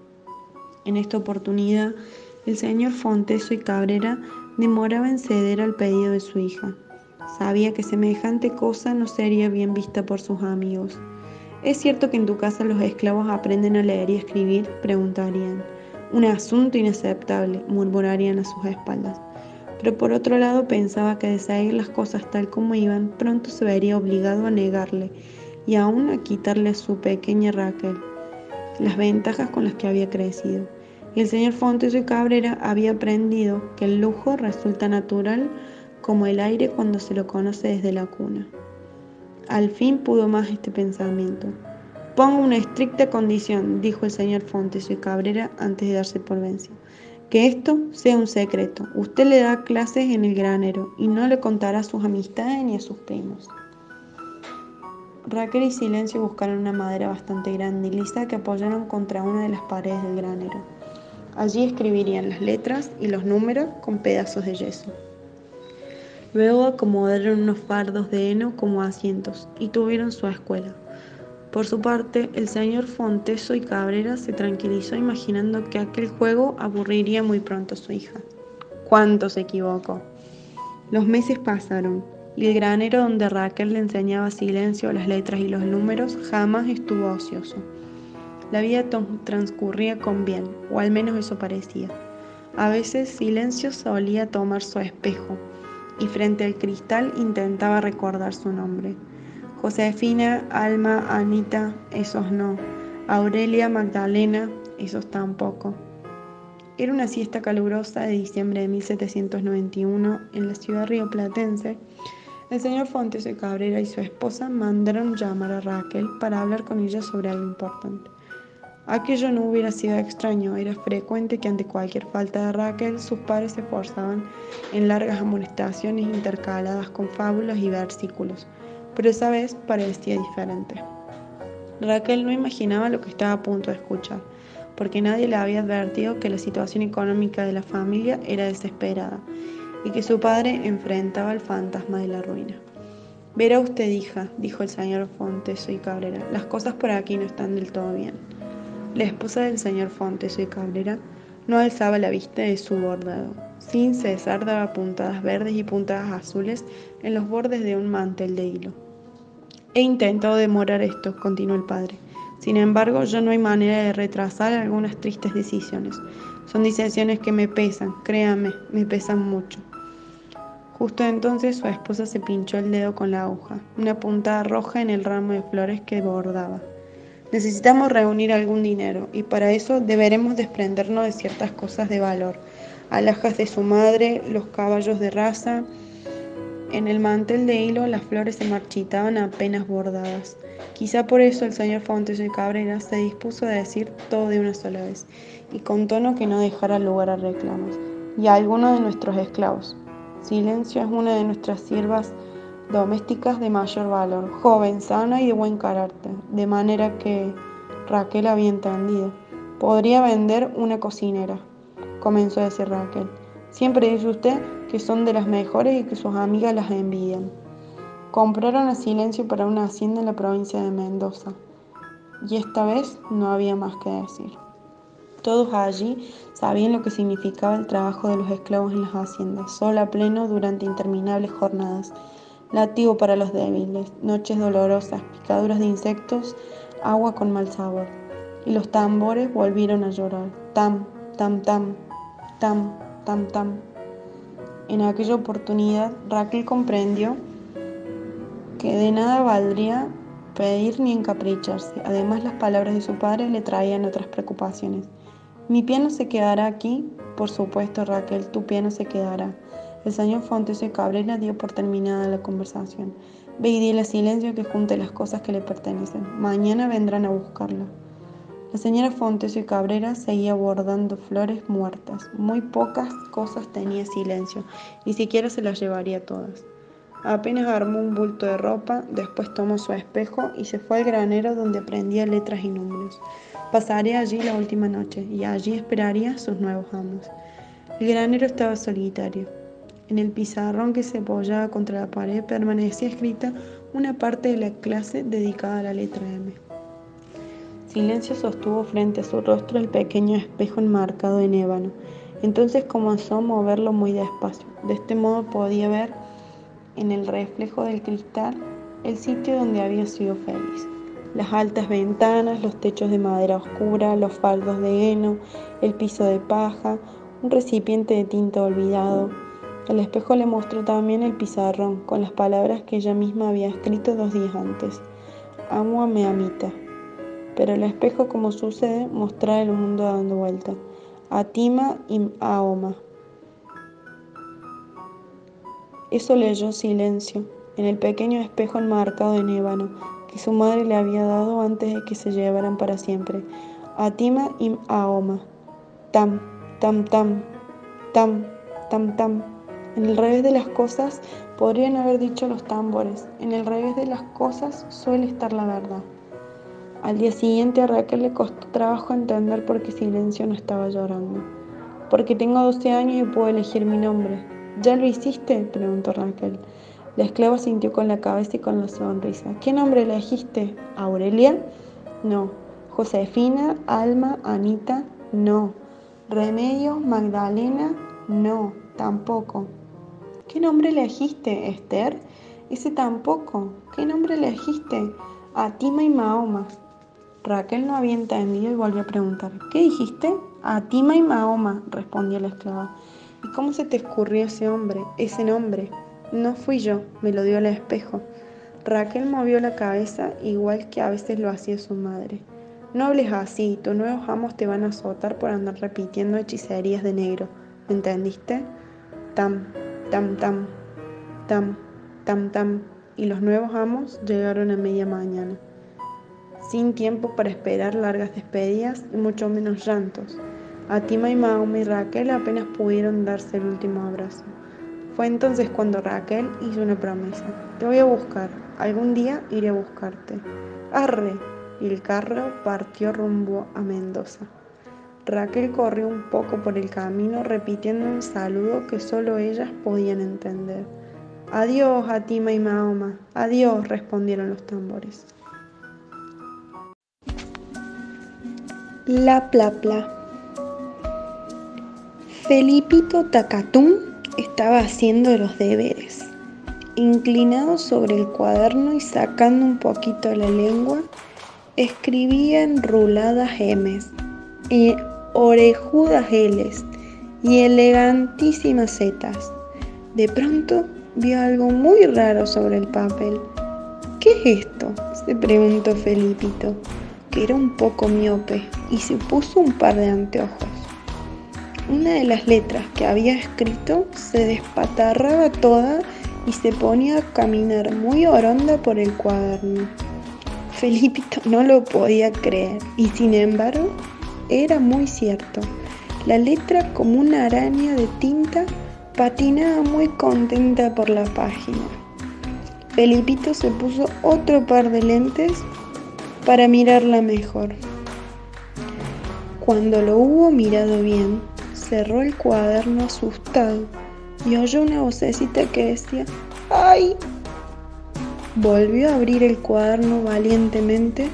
En esta oportunidad, el señor Fonteso y Cabrera demoraba en ceder al pedido de su hija. Sabía que semejante cosa no sería bien vista por sus amigos. ¿Es cierto que en tu casa los esclavos aprenden a leer y escribir? preguntarían. Un asunto inaceptable, murmurarían a sus espaldas. Pero por otro lado pensaba que de seguir las cosas tal como iban, pronto se vería obligado a negarle y aún a quitarle a su pequeña Raquel las ventajas con las que había crecido. Y el señor Fontes y Cabrera había aprendido que el lujo resulta natural como el aire cuando se lo conoce desde la cuna. Al fin pudo más este pensamiento. Pongo una estricta condición, dijo el señor Fontes y Cabrera antes de darse por vencido. Que esto sea un secreto. Usted le da clases en el granero y no le contará a sus amistades ni a sus primos. Raquel y Silencio buscaron una madera bastante grande y lisa que apoyaron contra una de las paredes del granero. Allí escribirían las letras y los números con pedazos de yeso. Luego acomodaron unos fardos de heno como asientos y tuvieron su escuela. Por su parte, el señor Fonteso y Cabrera se tranquilizó imaginando que aquel juego aburriría muy pronto a su hija. ¿Cuánto se equivocó? Los meses pasaron y el granero donde Raquel le enseñaba silencio, las letras y los números jamás estuvo ocioso. La vida transcurría con bien, o al menos eso parecía. A veces Silencio solía tomar su espejo y frente al cristal intentaba recordar su nombre. Josefina, Alma, Anita, esos no. Aurelia, Magdalena, esos tampoco. Era una siesta calurosa de diciembre de 1791 en la ciudad rioplatense. El señor Fontes de Cabrera y su esposa mandaron llamar a Raquel para hablar con ella sobre algo importante. Aquello no hubiera sido extraño, era frecuente que ante cualquier falta de Raquel sus padres se esforzaban en largas amonestaciones intercaladas con fábulas y versículos, pero esa vez parecía diferente. Raquel no imaginaba lo que estaba a punto de escuchar, porque nadie le había advertido que la situación económica de la familia era desesperada y que su padre enfrentaba el fantasma de la ruina. Verá usted, hija, dijo el señor Fontes y Cabrera, las cosas por aquí no están del todo bien. La esposa del señor Fontes y Cabrera no alzaba la vista de su bordado. Sin cesar daba puntadas verdes y puntadas azules en los bordes de un mantel de hilo. He intentado demorar esto, continuó el padre. Sin embargo, yo no hay manera de retrasar algunas tristes decisiones. Son decisiones que me pesan, créame, me pesan mucho. Justo entonces su esposa se pinchó el dedo con la aguja, una puntada roja en el ramo de flores que bordaba. Necesitamos reunir algún dinero y para eso deberemos desprendernos de ciertas cosas de valor. Alhajas de su madre, los caballos de raza. En el mantel de hilo las flores se marchitaban apenas bordadas. Quizá por eso el señor Fontes de Cabrera se dispuso a decir todo de una sola vez y con tono que no dejara lugar a reclamos. Y a alguno de nuestros esclavos. Silencio es una de nuestras siervas domésticas de mayor valor, joven, sana y de buen carácter, de manera que Raquel había entendido. Podría vender una cocinera, comenzó a decir Raquel. Siempre dice usted que son de las mejores y que sus amigas las envidian. Compraron a silencio para una hacienda en la provincia de Mendoza. Y esta vez no había más que decir. Todos allí sabían lo que significaba el trabajo de los esclavos en las haciendas, sol a pleno durante interminables jornadas látigo para los débiles, noches dolorosas, picaduras de insectos, agua con mal sabor. Y los tambores volvieron a llorar. Tam, tam, tam, tam, tam, tam. En aquella oportunidad Raquel comprendió que de nada valdría pedir ni encapricharse. Además las palabras de su padre le traían otras preocupaciones. Mi piano se quedará aquí, por supuesto Raquel, tu piano se quedará. El señor Fontes y Cabrera dio por terminada la conversación. Ve y dile Silencio que junte las cosas que le pertenecen. Mañana vendrán a buscarla. La señora Fontes y Cabrera seguía bordando flores muertas. Muy pocas cosas tenía Silencio, ni siquiera se las llevaría todas. Apenas armó un bulto de ropa, después tomó su espejo y se fue al granero donde aprendía letras y números. Pasaría allí la última noche y allí esperaría sus nuevos amos. El granero estaba solitario. En el pizarrón que se apoyaba contra la pared permanecía escrita una parte de la clase dedicada a la letra M. Silencio sostuvo frente a su rostro el pequeño espejo enmarcado en ébano. Entonces comenzó a moverlo muy despacio. De este modo podía ver en el reflejo del cristal el sitio donde había sido feliz. Las altas ventanas, los techos de madera oscura, los faldos de heno, el piso de paja, un recipiente de tinta olvidado, el espejo le mostró también el pizarrón con las palabras que ella misma había escrito dos días antes. Amo a mi amita. Pero el espejo, como sucede, mostraba el mundo dando vuelta. Atima im aoma. Eso leyó silencio en el pequeño espejo enmarcado en ébano que su madre le había dado antes de que se llevaran para siempre. Atima im aoma. Tam, tam, tam, tam, tam, tam. En el revés de las cosas podrían haber dicho los tambores. En el revés de las cosas suele estar la verdad. Al día siguiente a Raquel le costó trabajo entender por qué Silencio no estaba llorando. Porque tengo 12 años y puedo elegir mi nombre. ¿Ya lo hiciste? preguntó Raquel. La esclava sintió con la cabeza y con la sonrisa. ¿Qué nombre elegiste? ¿Aurelia? No. ¿Josefina? ¿Alma? ¿Anita? No. ¿Remedio? ¿Magdalena? No, tampoco. ¿Qué nombre elegiste, Esther? Ese tampoco. ¿Qué nombre elegiste? Atima y Mahoma. Raquel no había entendido y volvió a preguntar. ¿Qué dijiste? Atima y Mahoma, respondió la esclava. ¿Y cómo se te escurrió ese hombre, ese nombre? No fui yo, me lo dio el espejo. Raquel movió la cabeza igual que a veces lo hacía su madre. No hables así, tus nuevos amos te van a azotar por andar repitiendo hechicerías de negro. ¿Me entendiste? Tam, tam, tam, tam, tam, tam. Y los nuevos amos llegaron a media mañana, sin tiempo para esperar largas despedidas y mucho menos llantos. Atima y Mahoma y Raquel apenas pudieron darse el último abrazo. Fue entonces cuando Raquel hizo una promesa. Te voy a buscar. Algún día iré a buscarte. Arre. Y el carro partió rumbo a Mendoza. Raquel corrió un poco por el camino repitiendo un saludo que solo ellas podían entender. Adiós, Atima y Mahoma. Adiós, respondieron los tambores. La Plapla. Felipito Tacatún estaba haciendo los deberes. Inclinado sobre el cuaderno y sacando un poquito la lengua, escribía enruladas M's y orejudas L's y elegantísimas Z's. De pronto vio algo muy raro sobre el papel. ¿Qué es esto? se preguntó Felipito, que era un poco miope, y se puso un par de anteojos. Una de las letras que había escrito se despatarraba toda y se ponía a caminar muy oronda por el cuaderno. Felipito no lo podía creer y sin embargo era muy cierto. La letra como una araña de tinta patinaba muy contenta por la página. Felipito se puso otro par de lentes para mirarla mejor. Cuando lo hubo mirado bien, cerró el cuaderno asustado y oyó una vocecita que decía, ¡ay! Volvió a abrir el cuaderno valientemente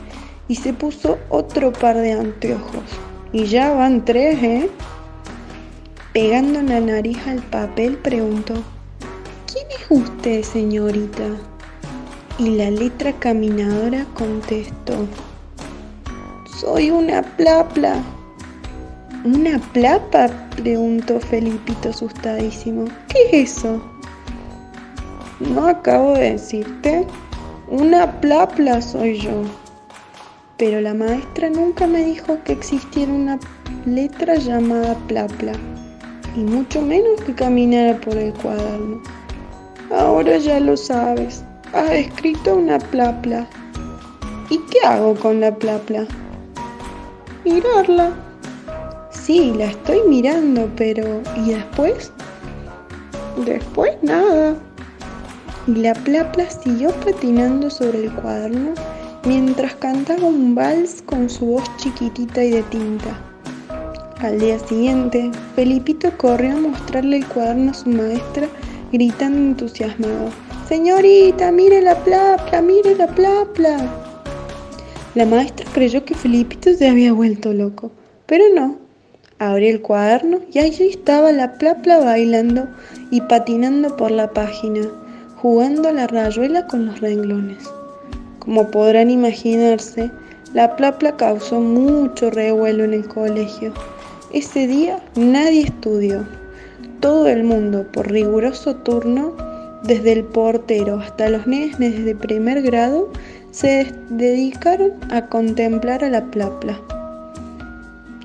y se puso otro par de anteojos. Y ya van tres, ¿eh? Pegando la nariz al papel preguntó, ¿quién es usted, señorita? Y la letra caminadora contestó, soy una plapla. ¿Una plapa? preguntó Felipito asustadísimo. ¿Qué es eso? No acabo de decirte. Una plapla soy yo. Pero la maestra nunca me dijo que existiera una letra llamada plapla, y mucho menos que caminara por el cuaderno. Ahora ya lo sabes. Has escrito una plapla. ¿Y qué hago con la plapla? Mirarla. Sí, la estoy mirando, pero ¿y después? Después nada. Y la plapla siguió patinando sobre el cuaderno mientras cantaba un vals con su voz chiquitita y de tinta. Al día siguiente, Felipito corrió a mostrarle el cuaderno a su maestra, gritando entusiasmado: Señorita, mire la plapla, mire la plapla. La maestra creyó que Felipito se había vuelto loco, pero no. Abrió el cuaderno y allí estaba la plapla bailando y patinando por la página, jugando la rayuela con los renglones. Como podrán imaginarse, la plapla causó mucho revuelo en el colegio. Ese día nadie estudió. Todo el mundo, por riguroso turno, desde el portero hasta los nenes de primer grado, se dedicaron a contemplar a la plapla.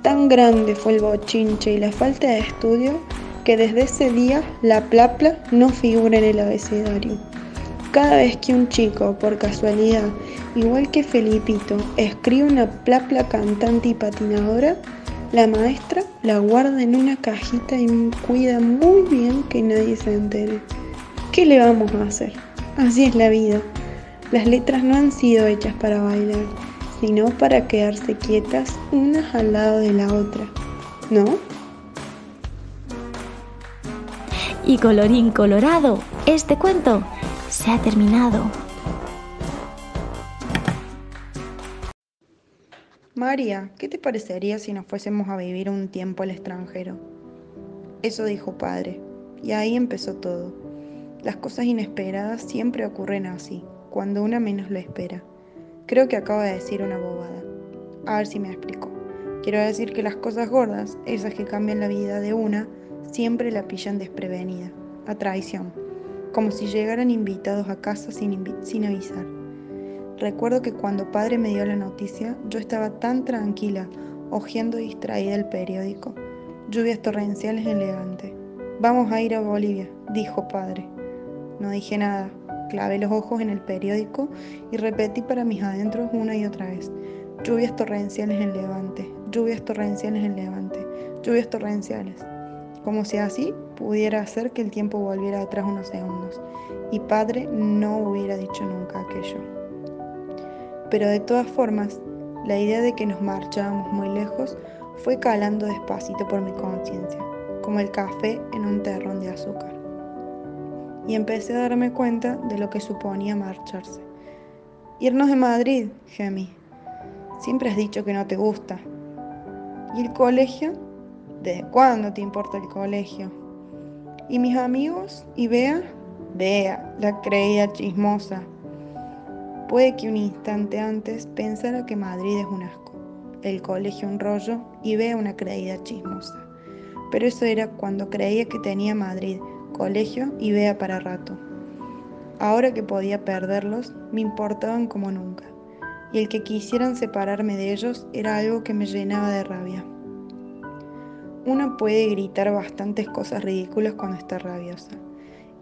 Tan grande fue el bochinche y la falta de estudio que desde ese día la plapla no figura en el abecedario. Cada vez que un chico, por casualidad, igual que Felipito, escribe una plapla cantante y patinadora, La maestra la guarda en una cajita y cuida muy bien que nadie se entere. ¿Qué le vamos a hacer? Así es la vida. Las letras no han sido hechas para bailar, sino para quedarse quietas unas al lado de la otra, ¿no? Y colorín colorado, este cuento se ha terminado. María, ¿qué te parecería si nos fuésemos a vivir un tiempo al extranjero? Eso dijo padre, y ahí empezó todo. Las cosas inesperadas siempre ocurren así, cuando una menos lo espera. Creo que acabo de decir una bobada. A ver si me explico. Quiero decir que las cosas gordas, esas que cambian la vida de una, siempre la pillan desprevenida, a traición, como si llegaran invitados a casa sin, avisar. Recuerdo que cuando padre me dio la noticia, yo estaba tan tranquila, hojeando distraída el periódico. Lluvias torrenciales en Levante. Vamos a ir a Bolivia, dijo padre. No dije nada, clavé los ojos en el periódico y repetí para mis adentros una y otra vez. Lluvias torrenciales en Levante, lluvias torrenciales en Levante, lluvias torrenciales. Como si así pudiera hacer que el tiempo volviera atrás unos segundos y padre no hubiera dicho nunca aquello. Pero de todas formas, la idea de que nos marchábamos muy lejos fue calando despacito por mi conciencia, como el café en un terrón de azúcar. Y empecé a darme cuenta de lo que suponía marcharse. Irnos de Madrid, gemí. Siempre has dicho que no te gusta. ¿Y el colegio? ¿Desde cuándo te importa el colegio? ¿Y mis amigos? ¿Y Bea? Bea, la creía chismosa. Puede que un instante antes pensara que Madrid es un asco, el colegio un rollo y vea una creída chismosa. Pero eso era cuando creía que tenía Madrid, colegio y vea para rato. Ahora que podía perderlos, me importaban como nunca, y el que quisieran separarme de ellos era algo que me llenaba de rabia. Uno puede gritar bastantes cosas ridículas cuando está rabiosa,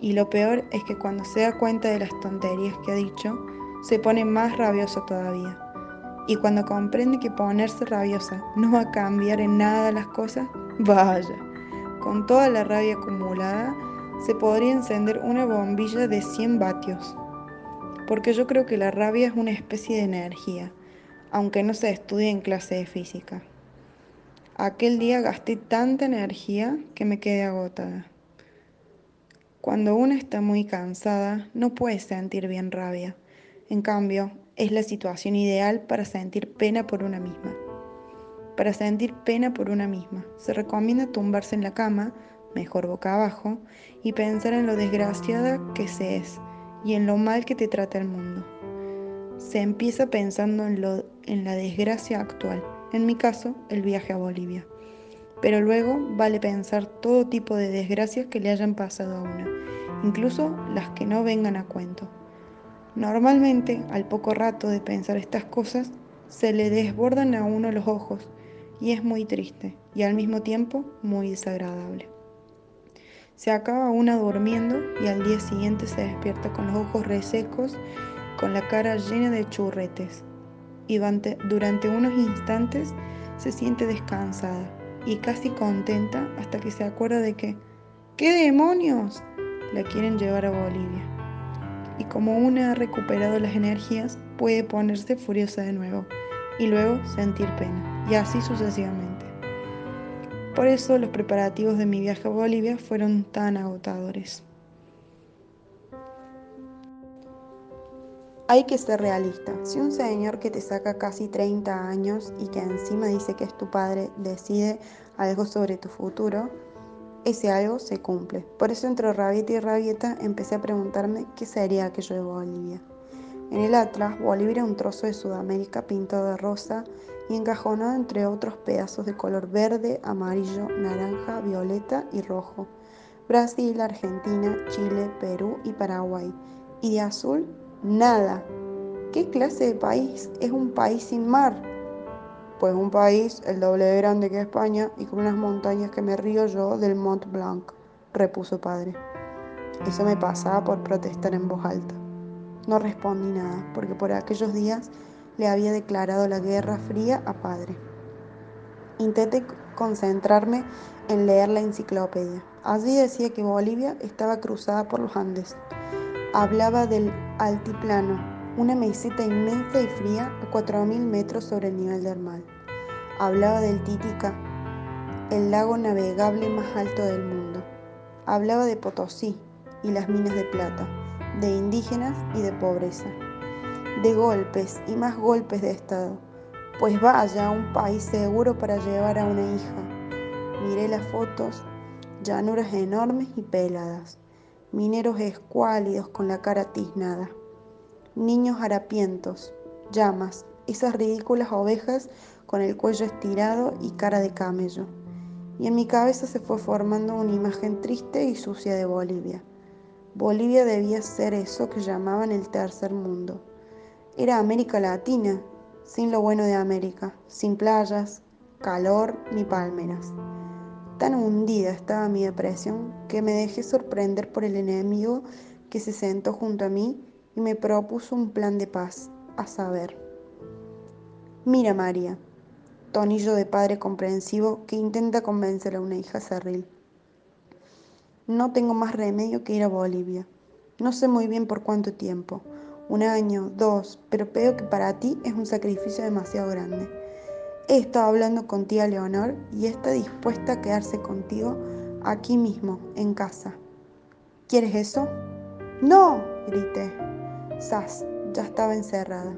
y lo peor es que cuando se da cuenta de las tonterías que ha dicho, se pone más rabioso todavía. Y cuando comprende que ponerse rabiosa no va a cambiar en nada las cosas, vaya, con toda la rabia acumulada, se podría encender una bombilla de 100 vatios. Porque yo creo que la rabia es una especie de energía, aunque no se estudie en clase de física. Aquel día gasté tanta energía que me quedé agotada. Cuando una está muy cansada, no puede sentir bien rabia en cambio, es la situación ideal para sentir pena por una misma. Para sentir pena por una misma, se recomienda tumbarse en la cama, mejor boca abajo, y pensar en lo desgraciada que se es y en lo mal que te trata el mundo. Se empieza pensando en, lo, en la desgracia actual, en mi caso, el viaje a Bolivia. Pero luego vale pensar todo tipo de desgracias que le hayan pasado a una, incluso las que no vengan a cuento. Normalmente, al poco rato de pensar estas cosas, se le desbordan a uno los ojos y es muy triste y al mismo tiempo muy desagradable. Se acaba una durmiendo y al día siguiente se despierta con los ojos resecos, con la cara llena de churretes y durante unos instantes se siente descansada y casi contenta hasta que se acuerda de que, ¿qué demonios? La quieren llevar a Bolivia y como una ha recuperado las energías, puede ponerse furiosa de nuevo y luego sentir pena, y así sucesivamente. Por eso los preparativos de mi viaje a Bolivia fueron tan agotadores. Hay que ser realista. Si un señor que te saca casi 30 años y que encima dice que es tu padre decide algo sobre tu futuro, ese algo se cumple. Por eso entre rabieta y rabieta empecé a preguntarme qué sería aquello de Bolivia. En el Atlas, Bolivia era un trozo de Sudamérica pintado de rosa y encajonado entre otros pedazos de color verde, amarillo, naranja, violeta y rojo. Brasil, Argentina, Chile, Perú y Paraguay. Y de azul, nada. ¿Qué clase de país es un país sin mar? pues un país el doble de grande que España y con unas montañas que me río yo del Mont Blanc, repuso padre. Eso me pasaba por protestar en voz alta. No respondí nada, porque por aquellos días le había declarado la guerra fría a padre. Intenté concentrarme en leer la enciclopedia. Allí decía que Bolivia estaba cruzada por los Andes. Hablaba del altiplano, una meseta inmensa y fría a 4.000 metros sobre el nivel del mar. Hablaba del Titicaca, el lago navegable más alto del mundo. Hablaba de Potosí y las minas de plata, de indígenas y de pobreza, de golpes y más golpes de Estado, pues vaya a un país seguro para llevar a una hija. Miré las fotos, llanuras enormes y peladas, mineros escuálidos con la cara tiznada, niños harapientos, llamas, esas ridículas ovejas con el cuello estirado y cara de camello. Y en mi cabeza se fue formando una imagen triste y sucia de Bolivia. Bolivia debía ser eso que llamaban el tercer mundo. Era América Latina, sin lo bueno de América, sin playas, calor ni palmeras. Tan hundida estaba mi depresión que me dejé sorprender por el enemigo que se sentó junto a mí y me propuso un plan de paz, a saber. Mira María, tonillo de padre comprensivo que intenta convencer a una hija cerril. No tengo más remedio que ir a Bolivia. No sé muy bien por cuánto tiempo un año, dos, pero veo que para ti es un sacrificio demasiado grande. He estado hablando con tía Leonor y está dispuesta a quedarse contigo aquí mismo, en casa. ¿Quieres eso? No, grité. Sas, ya estaba encerrada.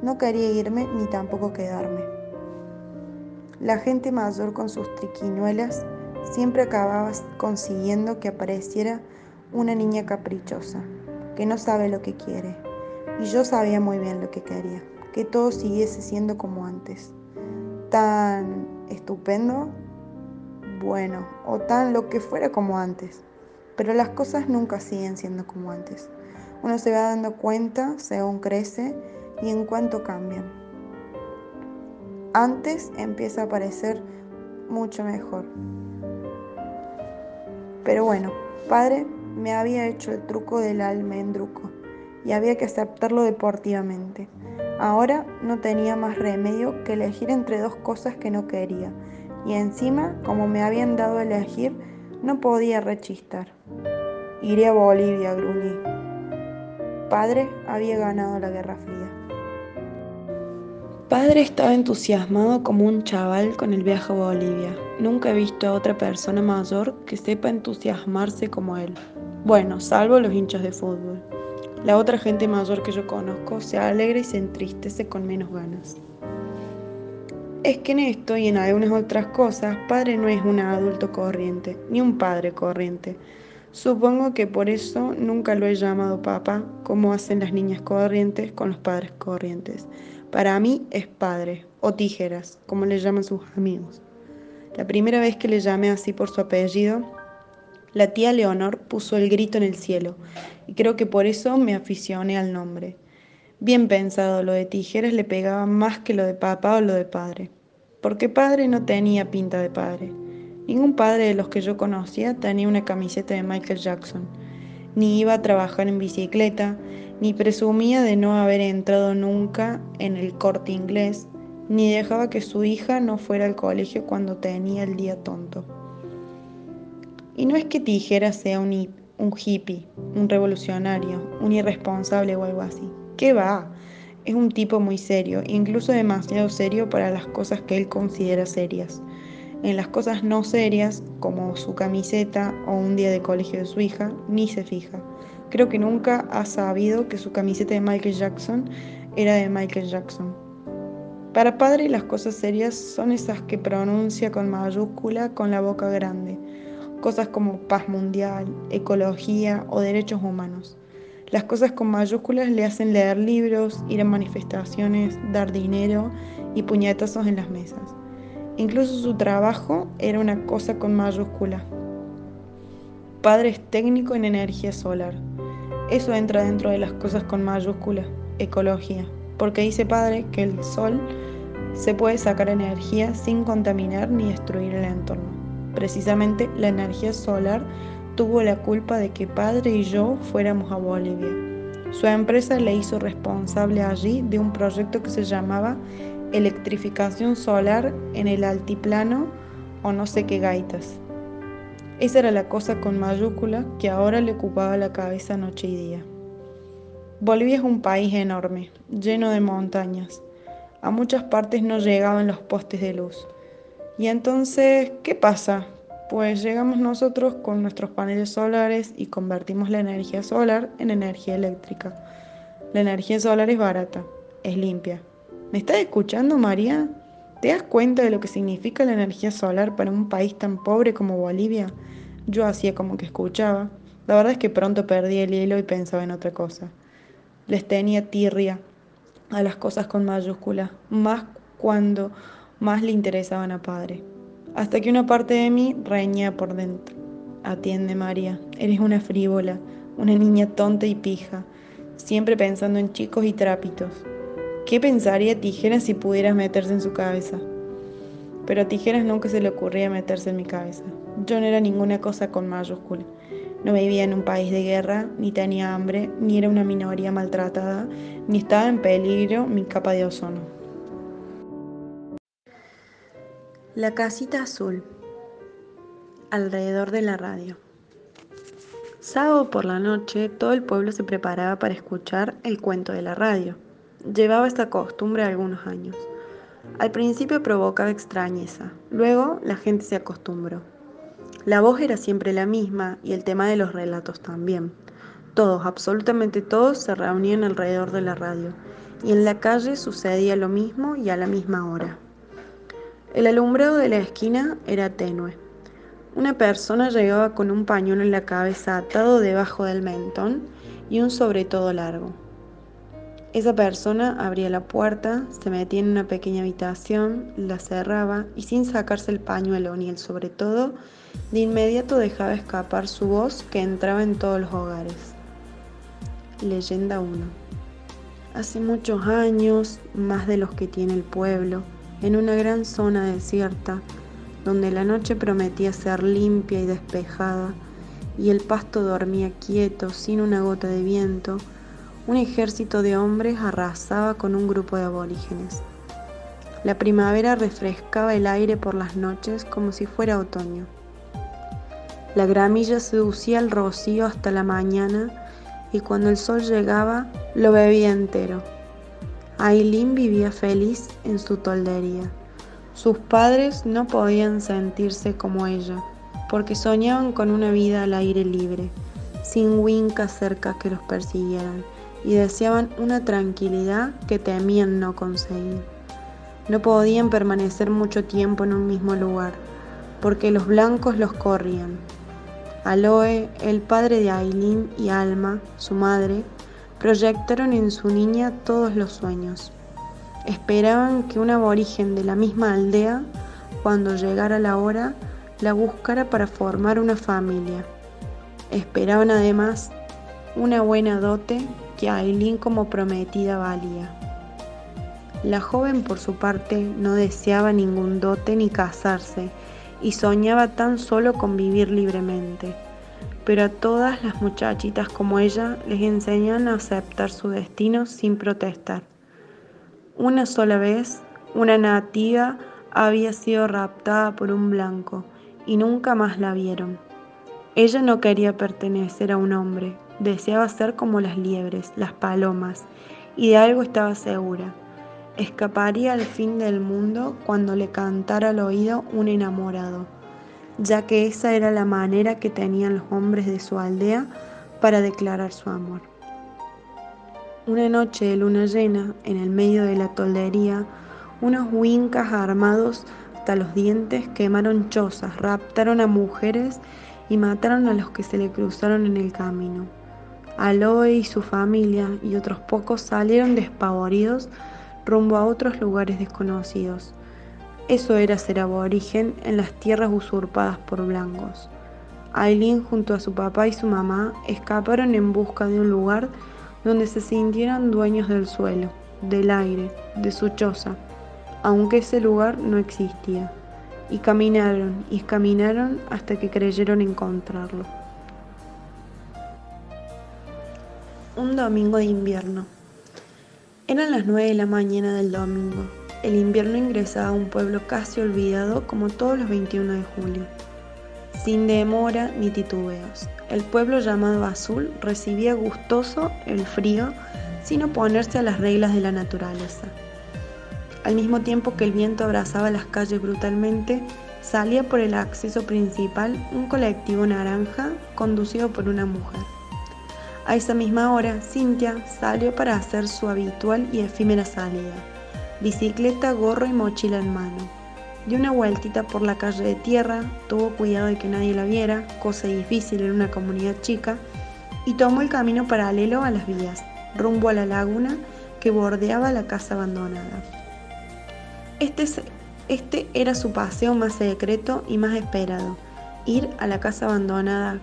No quería irme ni tampoco quedarme. La gente mayor con sus triquiñuelas siempre acababa consiguiendo que apareciera una niña caprichosa, que no sabe lo que quiere, y yo sabía muy bien lo que quería, que todo siguiese siendo como antes. Tan estupendo, bueno, o tan lo que fuera como antes. Pero las cosas nunca siguen siendo como antes. Uno se va dando cuenta según crece y en cuanto cambian. Antes empieza a parecer mucho mejor. Pero bueno, padre me había hecho el truco del almendruco y había que aceptarlo deportivamente. Ahora no tenía más remedio que elegir entre dos cosas que no quería, y encima, como me habían dado a elegir, no podía rechistar. Iré a Bolivia, gruñí. Padre había ganado la Guerra Fría. Padre estaba entusiasmado como un chaval con el viaje a Bolivia. Nunca he visto a otra persona mayor que sepa entusiasmarse como él. Bueno, salvo los hinchas de fútbol. La otra gente mayor que yo conozco se alegra y se entristece con menos ganas. Es que en esto y en algunas otras cosas, padre no es un adulto corriente, ni un padre corriente. Supongo que por eso nunca lo he llamado papá, como hacen las niñas corrientes con los padres corrientes. Para mí es padre, o tijeras, como le llaman sus amigos. La primera vez que le llamé así por su apellido, la tía Leonor puso el grito en el cielo, y creo que por eso me aficioné al nombre. Bien pensado, lo de tijeras le pegaba más que lo de papá o lo de padre, porque padre no tenía pinta de padre. Ningún padre de los que yo conocía tenía una camiseta de Michael Jackson, ni iba a trabajar en bicicleta, ni presumía de no haber entrado nunca en el corte inglés, ni dejaba que su hija no fuera al colegio cuando tenía el día tonto. Y no es que Tijera sea un, hippie, un revolucionario, un irresponsable o algo así. ¿Qué va? Es un tipo muy serio, incluso demasiado serio para las cosas que él considera serias. En las cosas no serias, como su camiseta o un día de colegio de su hija, ni se fija. Creo que nunca ha sabido que su camiseta de Michael Jackson era de Michael Jackson. Para padre las cosas serias son esas que pronuncia con mayúscula con la boca grande cosas como paz mundial, ecología o derechos humanos. Las cosas con mayúsculas le hacen leer libros, ir a manifestaciones, dar dinero y puñetazos en las mesas. Incluso su trabajo era una cosa con mayúscula. Padre es técnico en energía solar. Eso entra dentro de las cosas con mayúscula, ecología, porque dice padre que el sol se puede sacar energía sin contaminar ni destruir el entorno. Precisamente la energía solar tuvo la culpa de que padre y yo fuéramos a Bolivia. Su empresa le hizo responsable allí de un proyecto que se llamaba electrificación solar en el altiplano o no sé qué gaitas. Esa era la cosa con mayúscula que ahora le ocupaba la cabeza noche y día. Bolivia es un país enorme, lleno de montañas. A muchas partes no llegaban los postes de luz. Y entonces, ¿qué pasa? Pues llegamos nosotros con nuestros paneles solares y convertimos la energía solar en energía eléctrica. La energía solar es barata, es limpia. ¿Me estás escuchando, María? ¿Te das cuenta de lo que significa la energía solar para un país tan pobre como Bolivia? Yo hacía como que escuchaba. La verdad es que pronto perdí el hilo y pensaba en otra cosa. Les tenía tirria a las cosas con mayúscula, más cuando más le interesaban a padre hasta que una parte de mí reñía por dentro. Atiende, María, eres una frívola, una niña tonta y pija, siempre pensando en chicos y trápitos. ¿Qué pensaría Tijeras si pudieras meterse en su cabeza? Pero a Tijeras nunca se le ocurría meterse en mi cabeza. Yo no era ninguna cosa con mayúscula. No vivía en un país de guerra, ni tenía hambre, ni era una minoría maltratada, ni estaba en peligro mi capa de ozono. La casita azul. Alrededor de la radio. Sábado por la noche todo el pueblo se preparaba para escuchar el cuento de la radio. Llevaba esta costumbre algunos años. Al principio provocaba extrañeza, luego la gente se acostumbró. La voz era siempre la misma y el tema de los relatos también. Todos, absolutamente todos, se reunían alrededor de la radio y en la calle sucedía lo mismo y a la misma hora. El alumbrado de la esquina era tenue. Una persona llegaba con un pañuelo en la cabeza atado debajo del mentón y un sobre todo largo. Esa persona abría la puerta, se metía en una pequeña habitación, la cerraba y sin sacarse el pañuelo ni el sobre todo, de inmediato dejaba escapar su voz que entraba en todos los hogares. Leyenda 1. Hace muchos años, más de los que tiene el pueblo, en una gran zona desierta, donde la noche prometía ser limpia y despejada, y el pasto dormía quieto, sin una gota de viento, un ejército de hombres arrasaba con un grupo de aborígenes. La primavera refrescaba el aire por las noches como si fuera otoño. La gramilla seducía el rocío hasta la mañana y cuando el sol llegaba lo bebía entero. Aileen vivía feliz en su toldería. Sus padres no podían sentirse como ella, porque soñaban con una vida al aire libre, sin Winca cerca que los persiguieran, y deseaban una tranquilidad que temían no conseguir. No podían permanecer mucho tiempo en un mismo lugar, porque los blancos los corrían. Aloe, el padre de Aileen y Alma, su madre, proyectaron en su niña todos los sueños. Esperaban que un aborigen de la misma aldea, cuando llegara la hora, la buscara para formar una familia. Esperaban además una buena dote que Aileen como prometida valía. La joven por su parte no deseaba ningún dote ni casarse y soñaba tan solo con vivir libremente pero a todas las muchachitas como ella les enseñan a aceptar su destino sin protestar. Una sola vez, una nativa había sido raptada por un blanco y nunca más la vieron. Ella no quería pertenecer a un hombre, deseaba ser como las liebres, las palomas, y de algo estaba segura. Escaparía al fin del mundo cuando le cantara al oído un enamorado ya que esa era la manera que tenían los hombres de su aldea para declarar su amor. Una noche de luna llena, en el medio de la toldería, unos huincas armados hasta los dientes quemaron chozas, raptaron a mujeres y mataron a los que se le cruzaron en el camino. Aloe y su familia y otros pocos salieron despavoridos rumbo a otros lugares desconocidos. Eso era ser aborigen en las tierras usurpadas por blancos. Aileen junto a su papá y su mamá escaparon en busca de un lugar donde se sintieran dueños del suelo, del aire, de su choza, aunque ese lugar no existía. Y caminaron y caminaron hasta que creyeron encontrarlo. Un domingo de invierno. Eran las nueve de la mañana del domingo el invierno ingresaba a un pueblo casi olvidado como todos los 21 de julio. Sin demora ni titubeos, el pueblo llamado Azul recibía gustoso el frío sin oponerse a las reglas de la naturaleza. Al mismo tiempo que el viento abrazaba las calles brutalmente, salía por el acceso principal un colectivo naranja conducido por una mujer. A esa misma hora, Cintia salió para hacer su habitual y efímera salida. Bicicleta, gorro y mochila en mano. Dio una vueltita por la calle de tierra, tuvo cuidado de que nadie la viera, cosa difícil en una comunidad chica, y tomó el camino paralelo a las vías, rumbo a la laguna que bordeaba la casa abandonada. Este, este era su paseo más secreto y más esperado, ir a la casa abandonada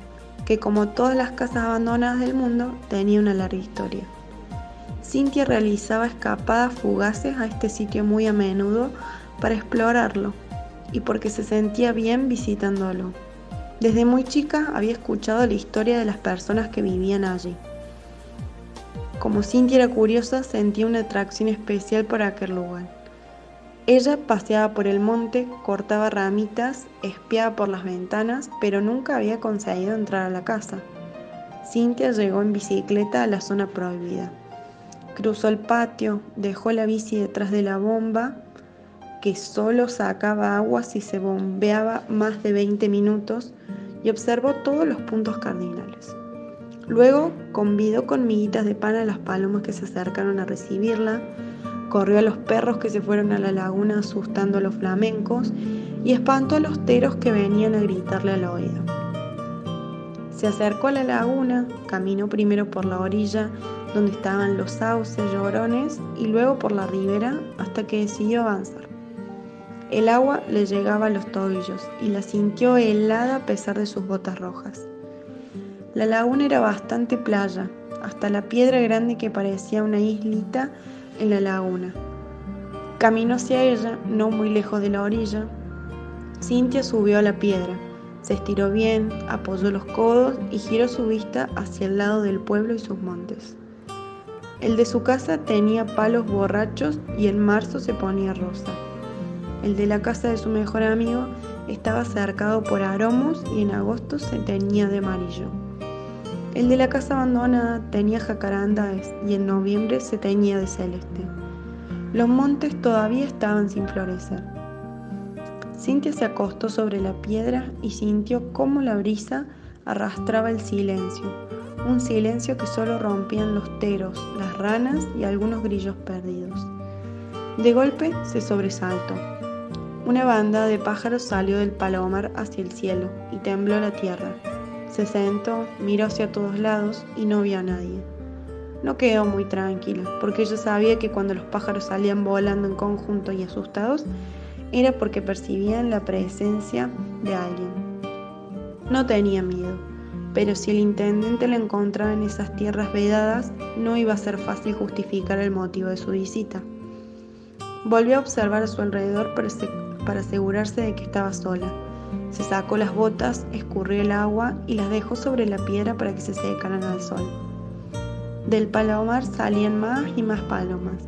que como todas las casas abandonadas del mundo tenía una larga historia. Cintia realizaba escapadas fugaces a este sitio muy a menudo para explorarlo y porque se sentía bien visitándolo. Desde muy chica había escuchado la historia de las personas que vivían allí. Como Cintia era curiosa, sentía una atracción especial por aquel lugar. Ella paseaba por el monte, cortaba ramitas, espiaba por las ventanas, pero nunca había conseguido entrar a la casa. Cintia llegó en bicicleta a la zona prohibida. Cruzó el patio, dejó la bici detrás de la bomba, que solo sacaba agua si se bombeaba más de 20 minutos, y observó todos los puntos cardinales. Luego convidó con miguitas de pan a las palomas que se acercaron a recibirla, corrió a los perros que se fueron a la laguna asustando a los flamencos y espantó a los teros que venían a gritarle al oído. Se acercó a la laguna, caminó primero por la orilla donde estaban los sauces llorones y luego por la ribera hasta que decidió avanzar. El agua le llegaba a los tobillos y la sintió helada a pesar de sus botas rojas. La laguna era bastante playa, hasta la piedra grande que parecía una islita en la laguna. Caminó hacia ella, no muy lejos de la orilla. Cintia subió a la piedra, se estiró bien, apoyó los codos y giró su vista hacia el lado del pueblo y sus montes. El de su casa tenía palos borrachos y en marzo se ponía rosa. El de la casa de su mejor amigo estaba cercado por aromos y en agosto se teñía de amarillo. El de la casa abandonada tenía jacarandas y en noviembre se teñía de celeste. Los montes todavía estaban sin florecer. Cintia se acostó sobre la piedra y sintió cómo la brisa arrastraba el silencio, un silencio que solo rompían los teros, las ranas y algunos grillos perdidos. De golpe se sobresaltó. Una banda de pájaros salió del palomar hacia el cielo y tembló la tierra. Se sentó, miró hacia todos lados y no vio a nadie. No quedó muy tranquila, porque ella sabía que cuando los pájaros salían volando en conjunto y asustados, era porque percibían la presencia de alguien. No tenía miedo, pero si el intendente la encontraba en esas tierras vedadas, no iba a ser fácil justificar el motivo de su visita. Volvió a observar a su alrededor para asegurarse de que estaba sola se sacó las botas, escurrió el agua y las dejó sobre la piedra para que se secaran al sol. Del palomar salían más y más palomas.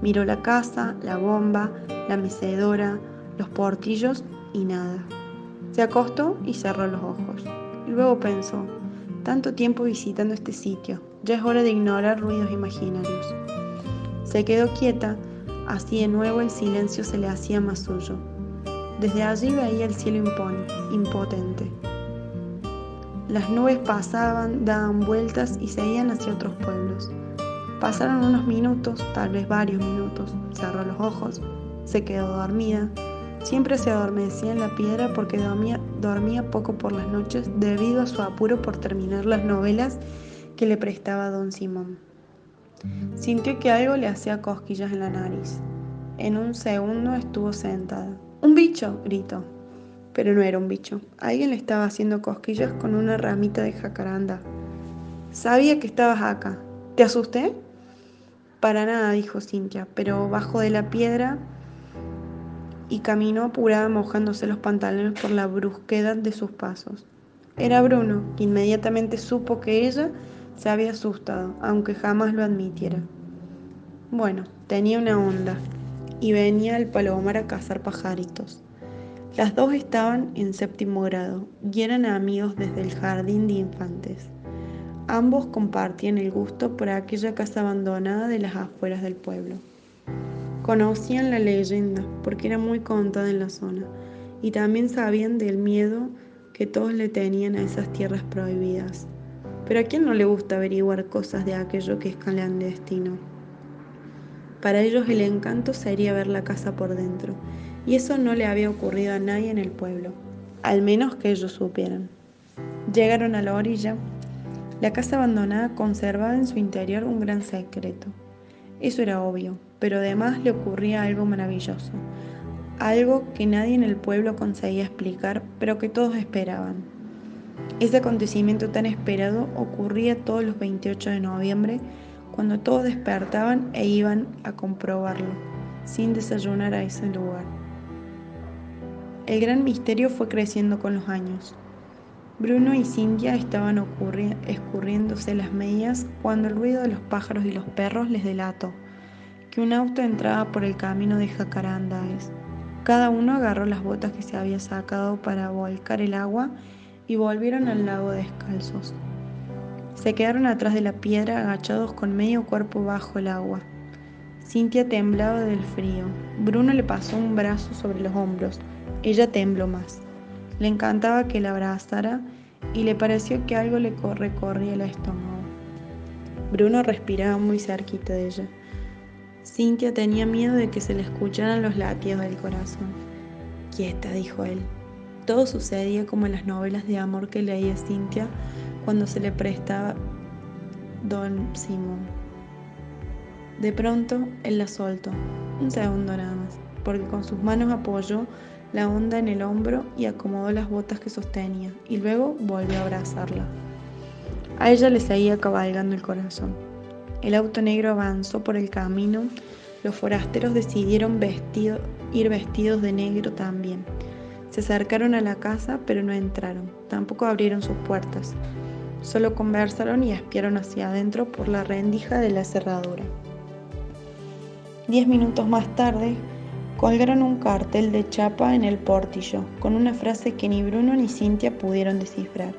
Miró la casa, la bomba, la mecedora, los portillos y nada. Se acostó y cerró los ojos. Luego pensó, tanto tiempo visitando este sitio, ya es hora de ignorar ruidos imaginarios. Se quedó quieta, así de nuevo el silencio se le hacía más suyo. Desde allí veía el cielo impotente. Las nubes pasaban, daban vueltas y seguían hacia otros pueblos. Pasaron unos minutos, tal vez varios minutos. Cerró los ojos, se quedó dormida. Siempre se adormecía en la piedra porque dormía, poco por las noches debido a su apuro por terminar las novelas que le prestaba don Simón. Sintió que algo le hacía cosquillas en la nariz. En un segundo estuvo sentada. ¡Un bicho! gritó. Pero no era un bicho. Alguien le estaba haciendo cosquillas con una ramita de jacaranda. Sabía que estabas acá. ¿Te asusté? Para nada, dijo Cintia, pero bajó de la piedra y caminó apurada mojándose los pantalones por la brusquedad de sus pasos. Era Bruno, que inmediatamente supo que ella se había asustado, aunque jamás lo admitiera. Bueno, tenía una onda. y venía al palomar a cazar pajaritos. Las dos estaban en séptimo grado y eran amigos desde el jardín de infantes. Ambos compartían el gusto por aquella casa abandonada de las afueras del pueblo. Conocían la leyenda porque era muy contada en la zona y también sabían del miedo que todos le tenían a esas tierras prohibidas. Pero a quién no le gusta averiguar cosas de aquello que es destino. Para ellos el encanto sería ver la casa por dentro, y eso no le había ocurrido a nadie en el pueblo, al menos que ellos supieran. Llegaron a la orilla la casa abandonada conservaba en su interior un gran secreto. Eso era obvio, pero además le ocurría algo maravilloso, algo que nadie en el pueblo conseguía explicar, pero que todos esperaban. Ese acontecimiento tan esperado ocurría todos los 28 de noviembre, cuando todos despertaban e iban a comprobarlo, sin desayunar a ese lugar. El gran misterio fue creciendo con los años. Bruno y Cintia estaban escurriéndose las medias cuando el ruido de los pájaros y los perros les delató que un auto entraba por el camino de Jacarandáes. Cada uno agarró las botas que se había sacado para volcar el agua y volvieron al lago descalzos. Se quedaron atrás de la piedra agachados con medio cuerpo bajo el agua. Cintia temblaba del frío. Bruno le pasó un brazo sobre los hombros. Ella tembló más. Le encantaba que la abrazara y le pareció que algo le recorría el estómago. Bruno respiraba muy cerquita de ella. Cintia tenía miedo de que se le escucharan los latidos del corazón. Quieta, dijo él. Todo sucedía como en las novelas de amor que leía Cintia cuando se le prestaba Don Simón. De pronto, él la soltó, un segundo nada más, porque con sus manos apoyó la onda en el hombro y acomodó las botas que sostenía, y luego volvió a abrazarla. A ella le seguía cabalgando el corazón. El auto negro avanzó por el camino. Los forasteros decidieron ir vestidos de negro también. Se acercaron a la casa, pero no entraron. Tampoco abrieron sus puertas. Solo conversaron y espiaron hacia adentro por la rendija de la cerradura. Diez minutos más tarde, colgaron un cartel de chapa en el portillo, con una frase que ni Bruno ni Cintia pudieron descifrar.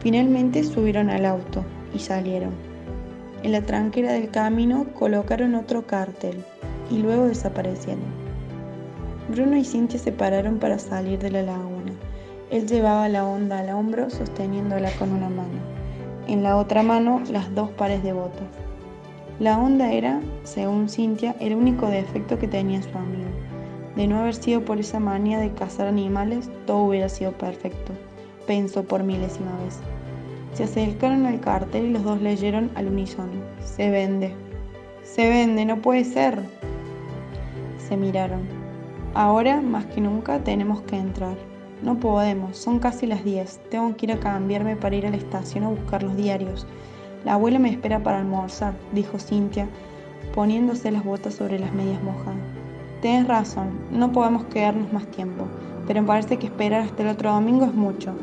Finalmente subieron al auto y salieron. En la tranquera del camino colocaron otro cartel y luego desaparecieron. Bruno y Cintia se pararon para salir de la laguna. Él llevaba la onda al hombro sosteniéndola con una mano. En la otra mano las dos pares de botas. La onda era, según Cintia, el único defecto que tenía su amigo. De no haber sido por esa manía de cazar animales, todo hubiera sido perfecto, pensó por milésima vez. Se acercaron al cartel y los dos leyeron al unísono. Se vende. Se vende, no puede ser. Se miraron. Ahora, más que nunca, tenemos que entrar. No podemos, son casi las 10. Tengo que ir a cambiarme para ir a la estación a buscar los diarios. La abuela me espera para almorzar, dijo Cintia, poniéndose las botas sobre las medias mojadas. Tienes razón, no podemos quedarnos más tiempo, pero me parece que esperar hasta el otro domingo es mucho.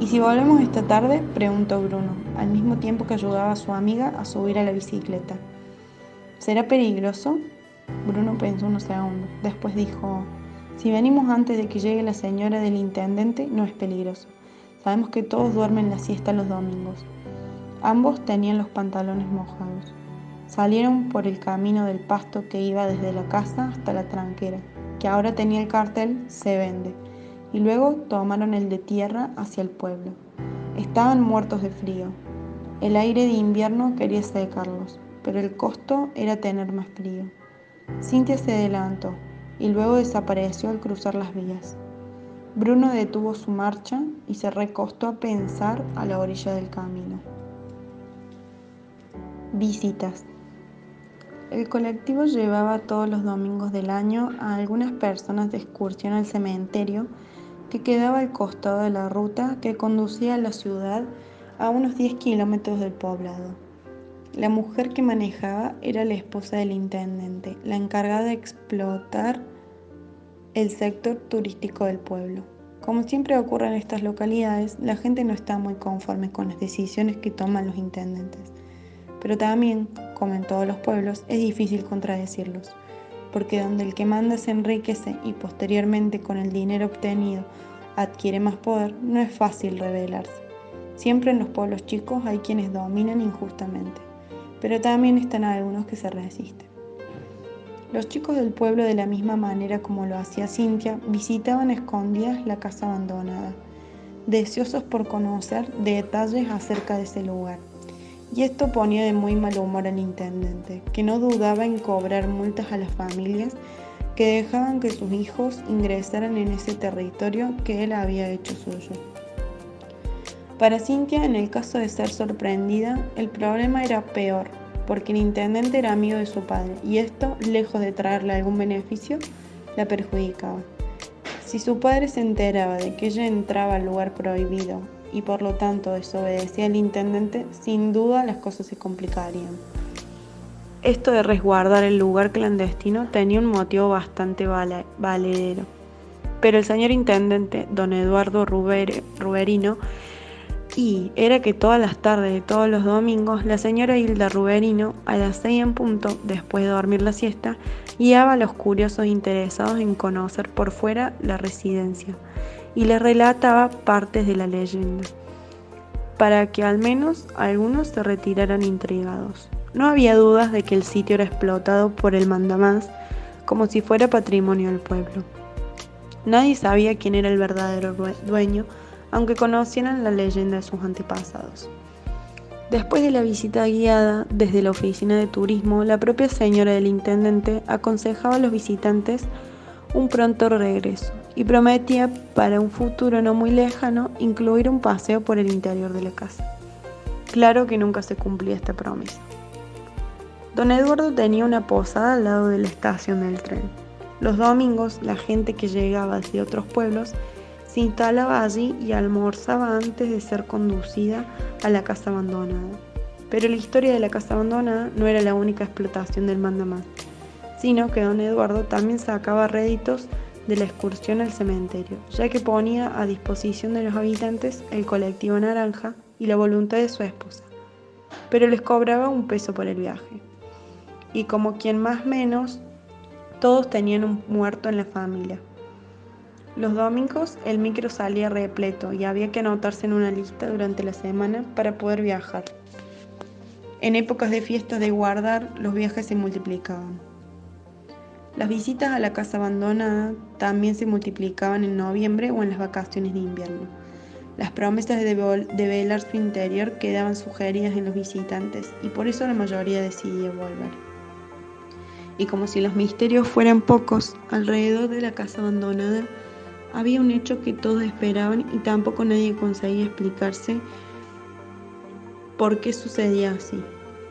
¿Y si volvemos esta tarde? preguntó Bruno, al mismo tiempo que ayudaba a su amiga a subir a la bicicleta. ¿Será peligroso? Bruno pensó unos segundos. Después dijo, si venimos antes de que llegue la señora del intendente, no es peligroso. Sabemos que todos duermen la siesta los domingos. Ambos tenían los pantalones mojados. Salieron por el camino del pasto que iba desde la casa hasta la tranquera, que ahora tenía el cartel Se vende, y luego tomaron el de tierra hacia el pueblo. Estaban muertos de frío. El aire de invierno quería secarlos, pero el costo era tener más frío. Cintia se adelantó y luego desapareció al cruzar las vías. Bruno detuvo su marcha y se recostó a pensar a la orilla del camino. Visitas. El colectivo llevaba todos los domingos del año a algunas personas de excursión al cementerio que quedaba al costado de la ruta que conducía a la ciudad a unos 10 kilómetros del poblado. La mujer que manejaba era la esposa del intendente, la encargada de explotar el sector turístico del pueblo. Como siempre ocurre en estas localidades, la gente no está muy conforme con las decisiones que toman los intendentes. Pero también, como en todos los pueblos, es difícil contradecirlos. Porque donde el que manda se enriquece y posteriormente con el dinero obtenido adquiere más poder, no es fácil rebelarse. Siempre en los pueblos chicos hay quienes dominan injustamente, pero también están algunos que se resisten. Los chicos del pueblo, de la misma manera como lo hacía Cintia, visitaban escondidas la casa abandonada, deseosos por conocer detalles acerca de ese lugar. Y esto ponía de muy mal humor al intendente, que no dudaba en cobrar multas a las familias que dejaban que sus hijos ingresaran en ese territorio que él había hecho suyo. Para Cintia, en el caso de ser sorprendida, el problema era peor, porque el intendente era amigo de su padre, y esto, lejos de traerle algún beneficio, la perjudicaba. Si su padre se enteraba de que ella entraba al lugar prohibido y por lo tanto desobedecía al intendente, sin duda las cosas se complicarían. Esto de resguardar el lugar clandestino tenía un motivo bastante valedero. Pero el señor intendente, don Eduardo Ruberino, y era que todas las tardes de todos los domingos la señora Hilda Ruberino, a las seis en punto, después de dormir la siesta, guiaba a los curiosos interesados en conocer por fuera la residencia y les relataba partes de la leyenda, para que al menos algunos se retiraran intrigados. No había dudas de que el sitio era explotado por el mandamás como si fuera patrimonio del pueblo. Nadie sabía quién era el verdadero dueño, aunque conocieran la leyenda de sus antepasados. Después de la visita guiada desde la oficina de turismo, la propia señora del intendente aconsejaba a los visitantes un pronto regreso y prometía para un futuro no muy lejano incluir un paseo por el interior de la casa. Claro que nunca se cumplía esta promesa. Don Eduardo tenía una posada al lado de la estación del tren. Los domingos la gente que llegaba de otros pueblos se instalaba allí y almorzaba antes de ser conducida a la casa abandonada. Pero la historia de la casa abandonada no era la única explotación del mandamás, sino que don Eduardo también sacaba réditos de la excursión al cementerio, ya que ponía a disposición de los habitantes el colectivo naranja y la voluntad de su esposa, pero les cobraba un peso por el viaje. Y como quien más menos, todos tenían un muerto en la familia, los domingos el micro salía repleto y había que anotarse en una lista durante la semana para poder viajar. En épocas de fiestas de guardar, los viajes se multiplicaban. Las visitas a la casa abandonada también se multiplicaban en noviembre o en las vacaciones de invierno. Las promesas de, velar su interior quedaban sugeridas en los visitantes y por eso la mayoría decidía volver. Y como si los misterios fueran pocos, alrededor de la casa abandonada había un hecho que todos esperaban y tampoco nadie conseguía explicarse por qué sucedía así.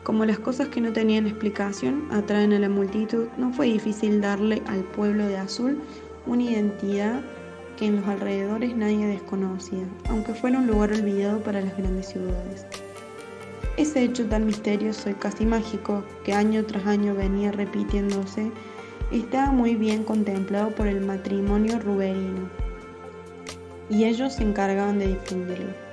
Como las cosas que no tenían explicación atraen a la multitud, no fue difícil darle al pueblo de Azul una identidad que en los alrededores nadie desconocía, aunque fuera un lugar olvidado para las grandes ciudades. Ese hecho tan misterioso y casi mágico que año tras año venía repitiéndose estaba muy bien contemplado por el matrimonio ruberino, y ellos se encargaban de difundirlo.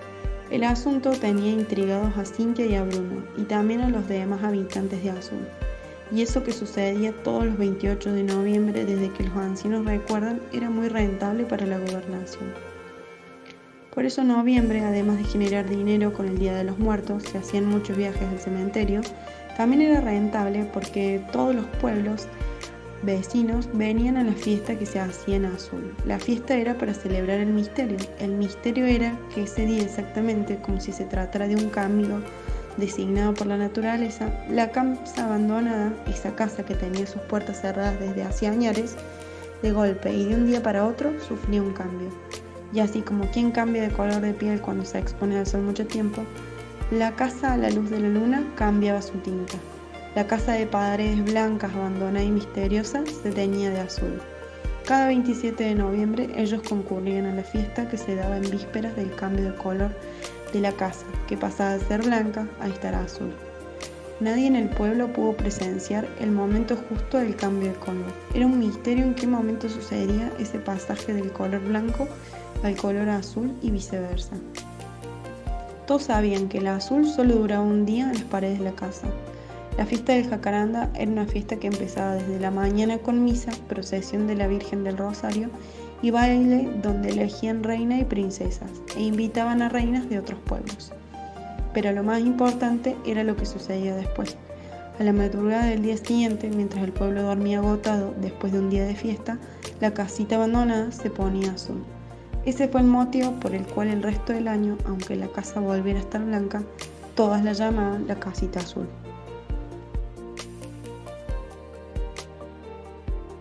El asunto tenía intrigados a Cintia y a Bruno, y también a los demás habitantes de Azul. Y eso que sucedía todos los 28 de noviembre, desde que los ancianos recuerdan, era muy rentable para la gobernación. Por eso noviembre, además de generar dinero con el Día de los Muertos, se hacían muchos viajes al cementerio, también era rentable porque todos los pueblos vecinos venían a la fiesta que se hacía en Azul. La fiesta era para celebrar el misterio. El misterio era que ese día exactamente, como si se tratara de un cambio designado por la naturaleza, la casa abandonada, esa casa que tenía sus puertas cerradas desde hacía años, de golpe y de un día para otro sufría un cambio. Y así como quien cambia de color de piel cuando se expone al sol mucho tiempo, la casa a la luz de la luna cambiaba su tinta. La casa de paredes blancas, abandonada y misteriosa se teñía de azul. Cada 27 de noviembre ellos concurrían a la fiesta que se daba en vísperas del cambio de color de la casa, que pasaba de ser blanca a estar azul. Nadie en el pueblo pudo presenciar el momento justo del cambio de color. Era un misterio en qué momento sucedería ese pasaje del color blanco al color azul y viceversa. Todos sabían que el azul solo duraba un día en las paredes de la casa, La fiesta del jacaranda era una fiesta que empezaba desde la mañana con misa, procesión de la Virgen del Rosario y baile donde elegían reina y princesas e invitaban a reinas de otros pueblos. Pero lo más importante era lo que sucedía después. A la madrugada del día siguiente, mientras el pueblo dormía agotado después de un día de fiesta, la casita abandonada se ponía azul. Ese fue el motivo por el cual el resto del año, aunque la casa volviera a estar blanca, todas la llamaban la casita azul.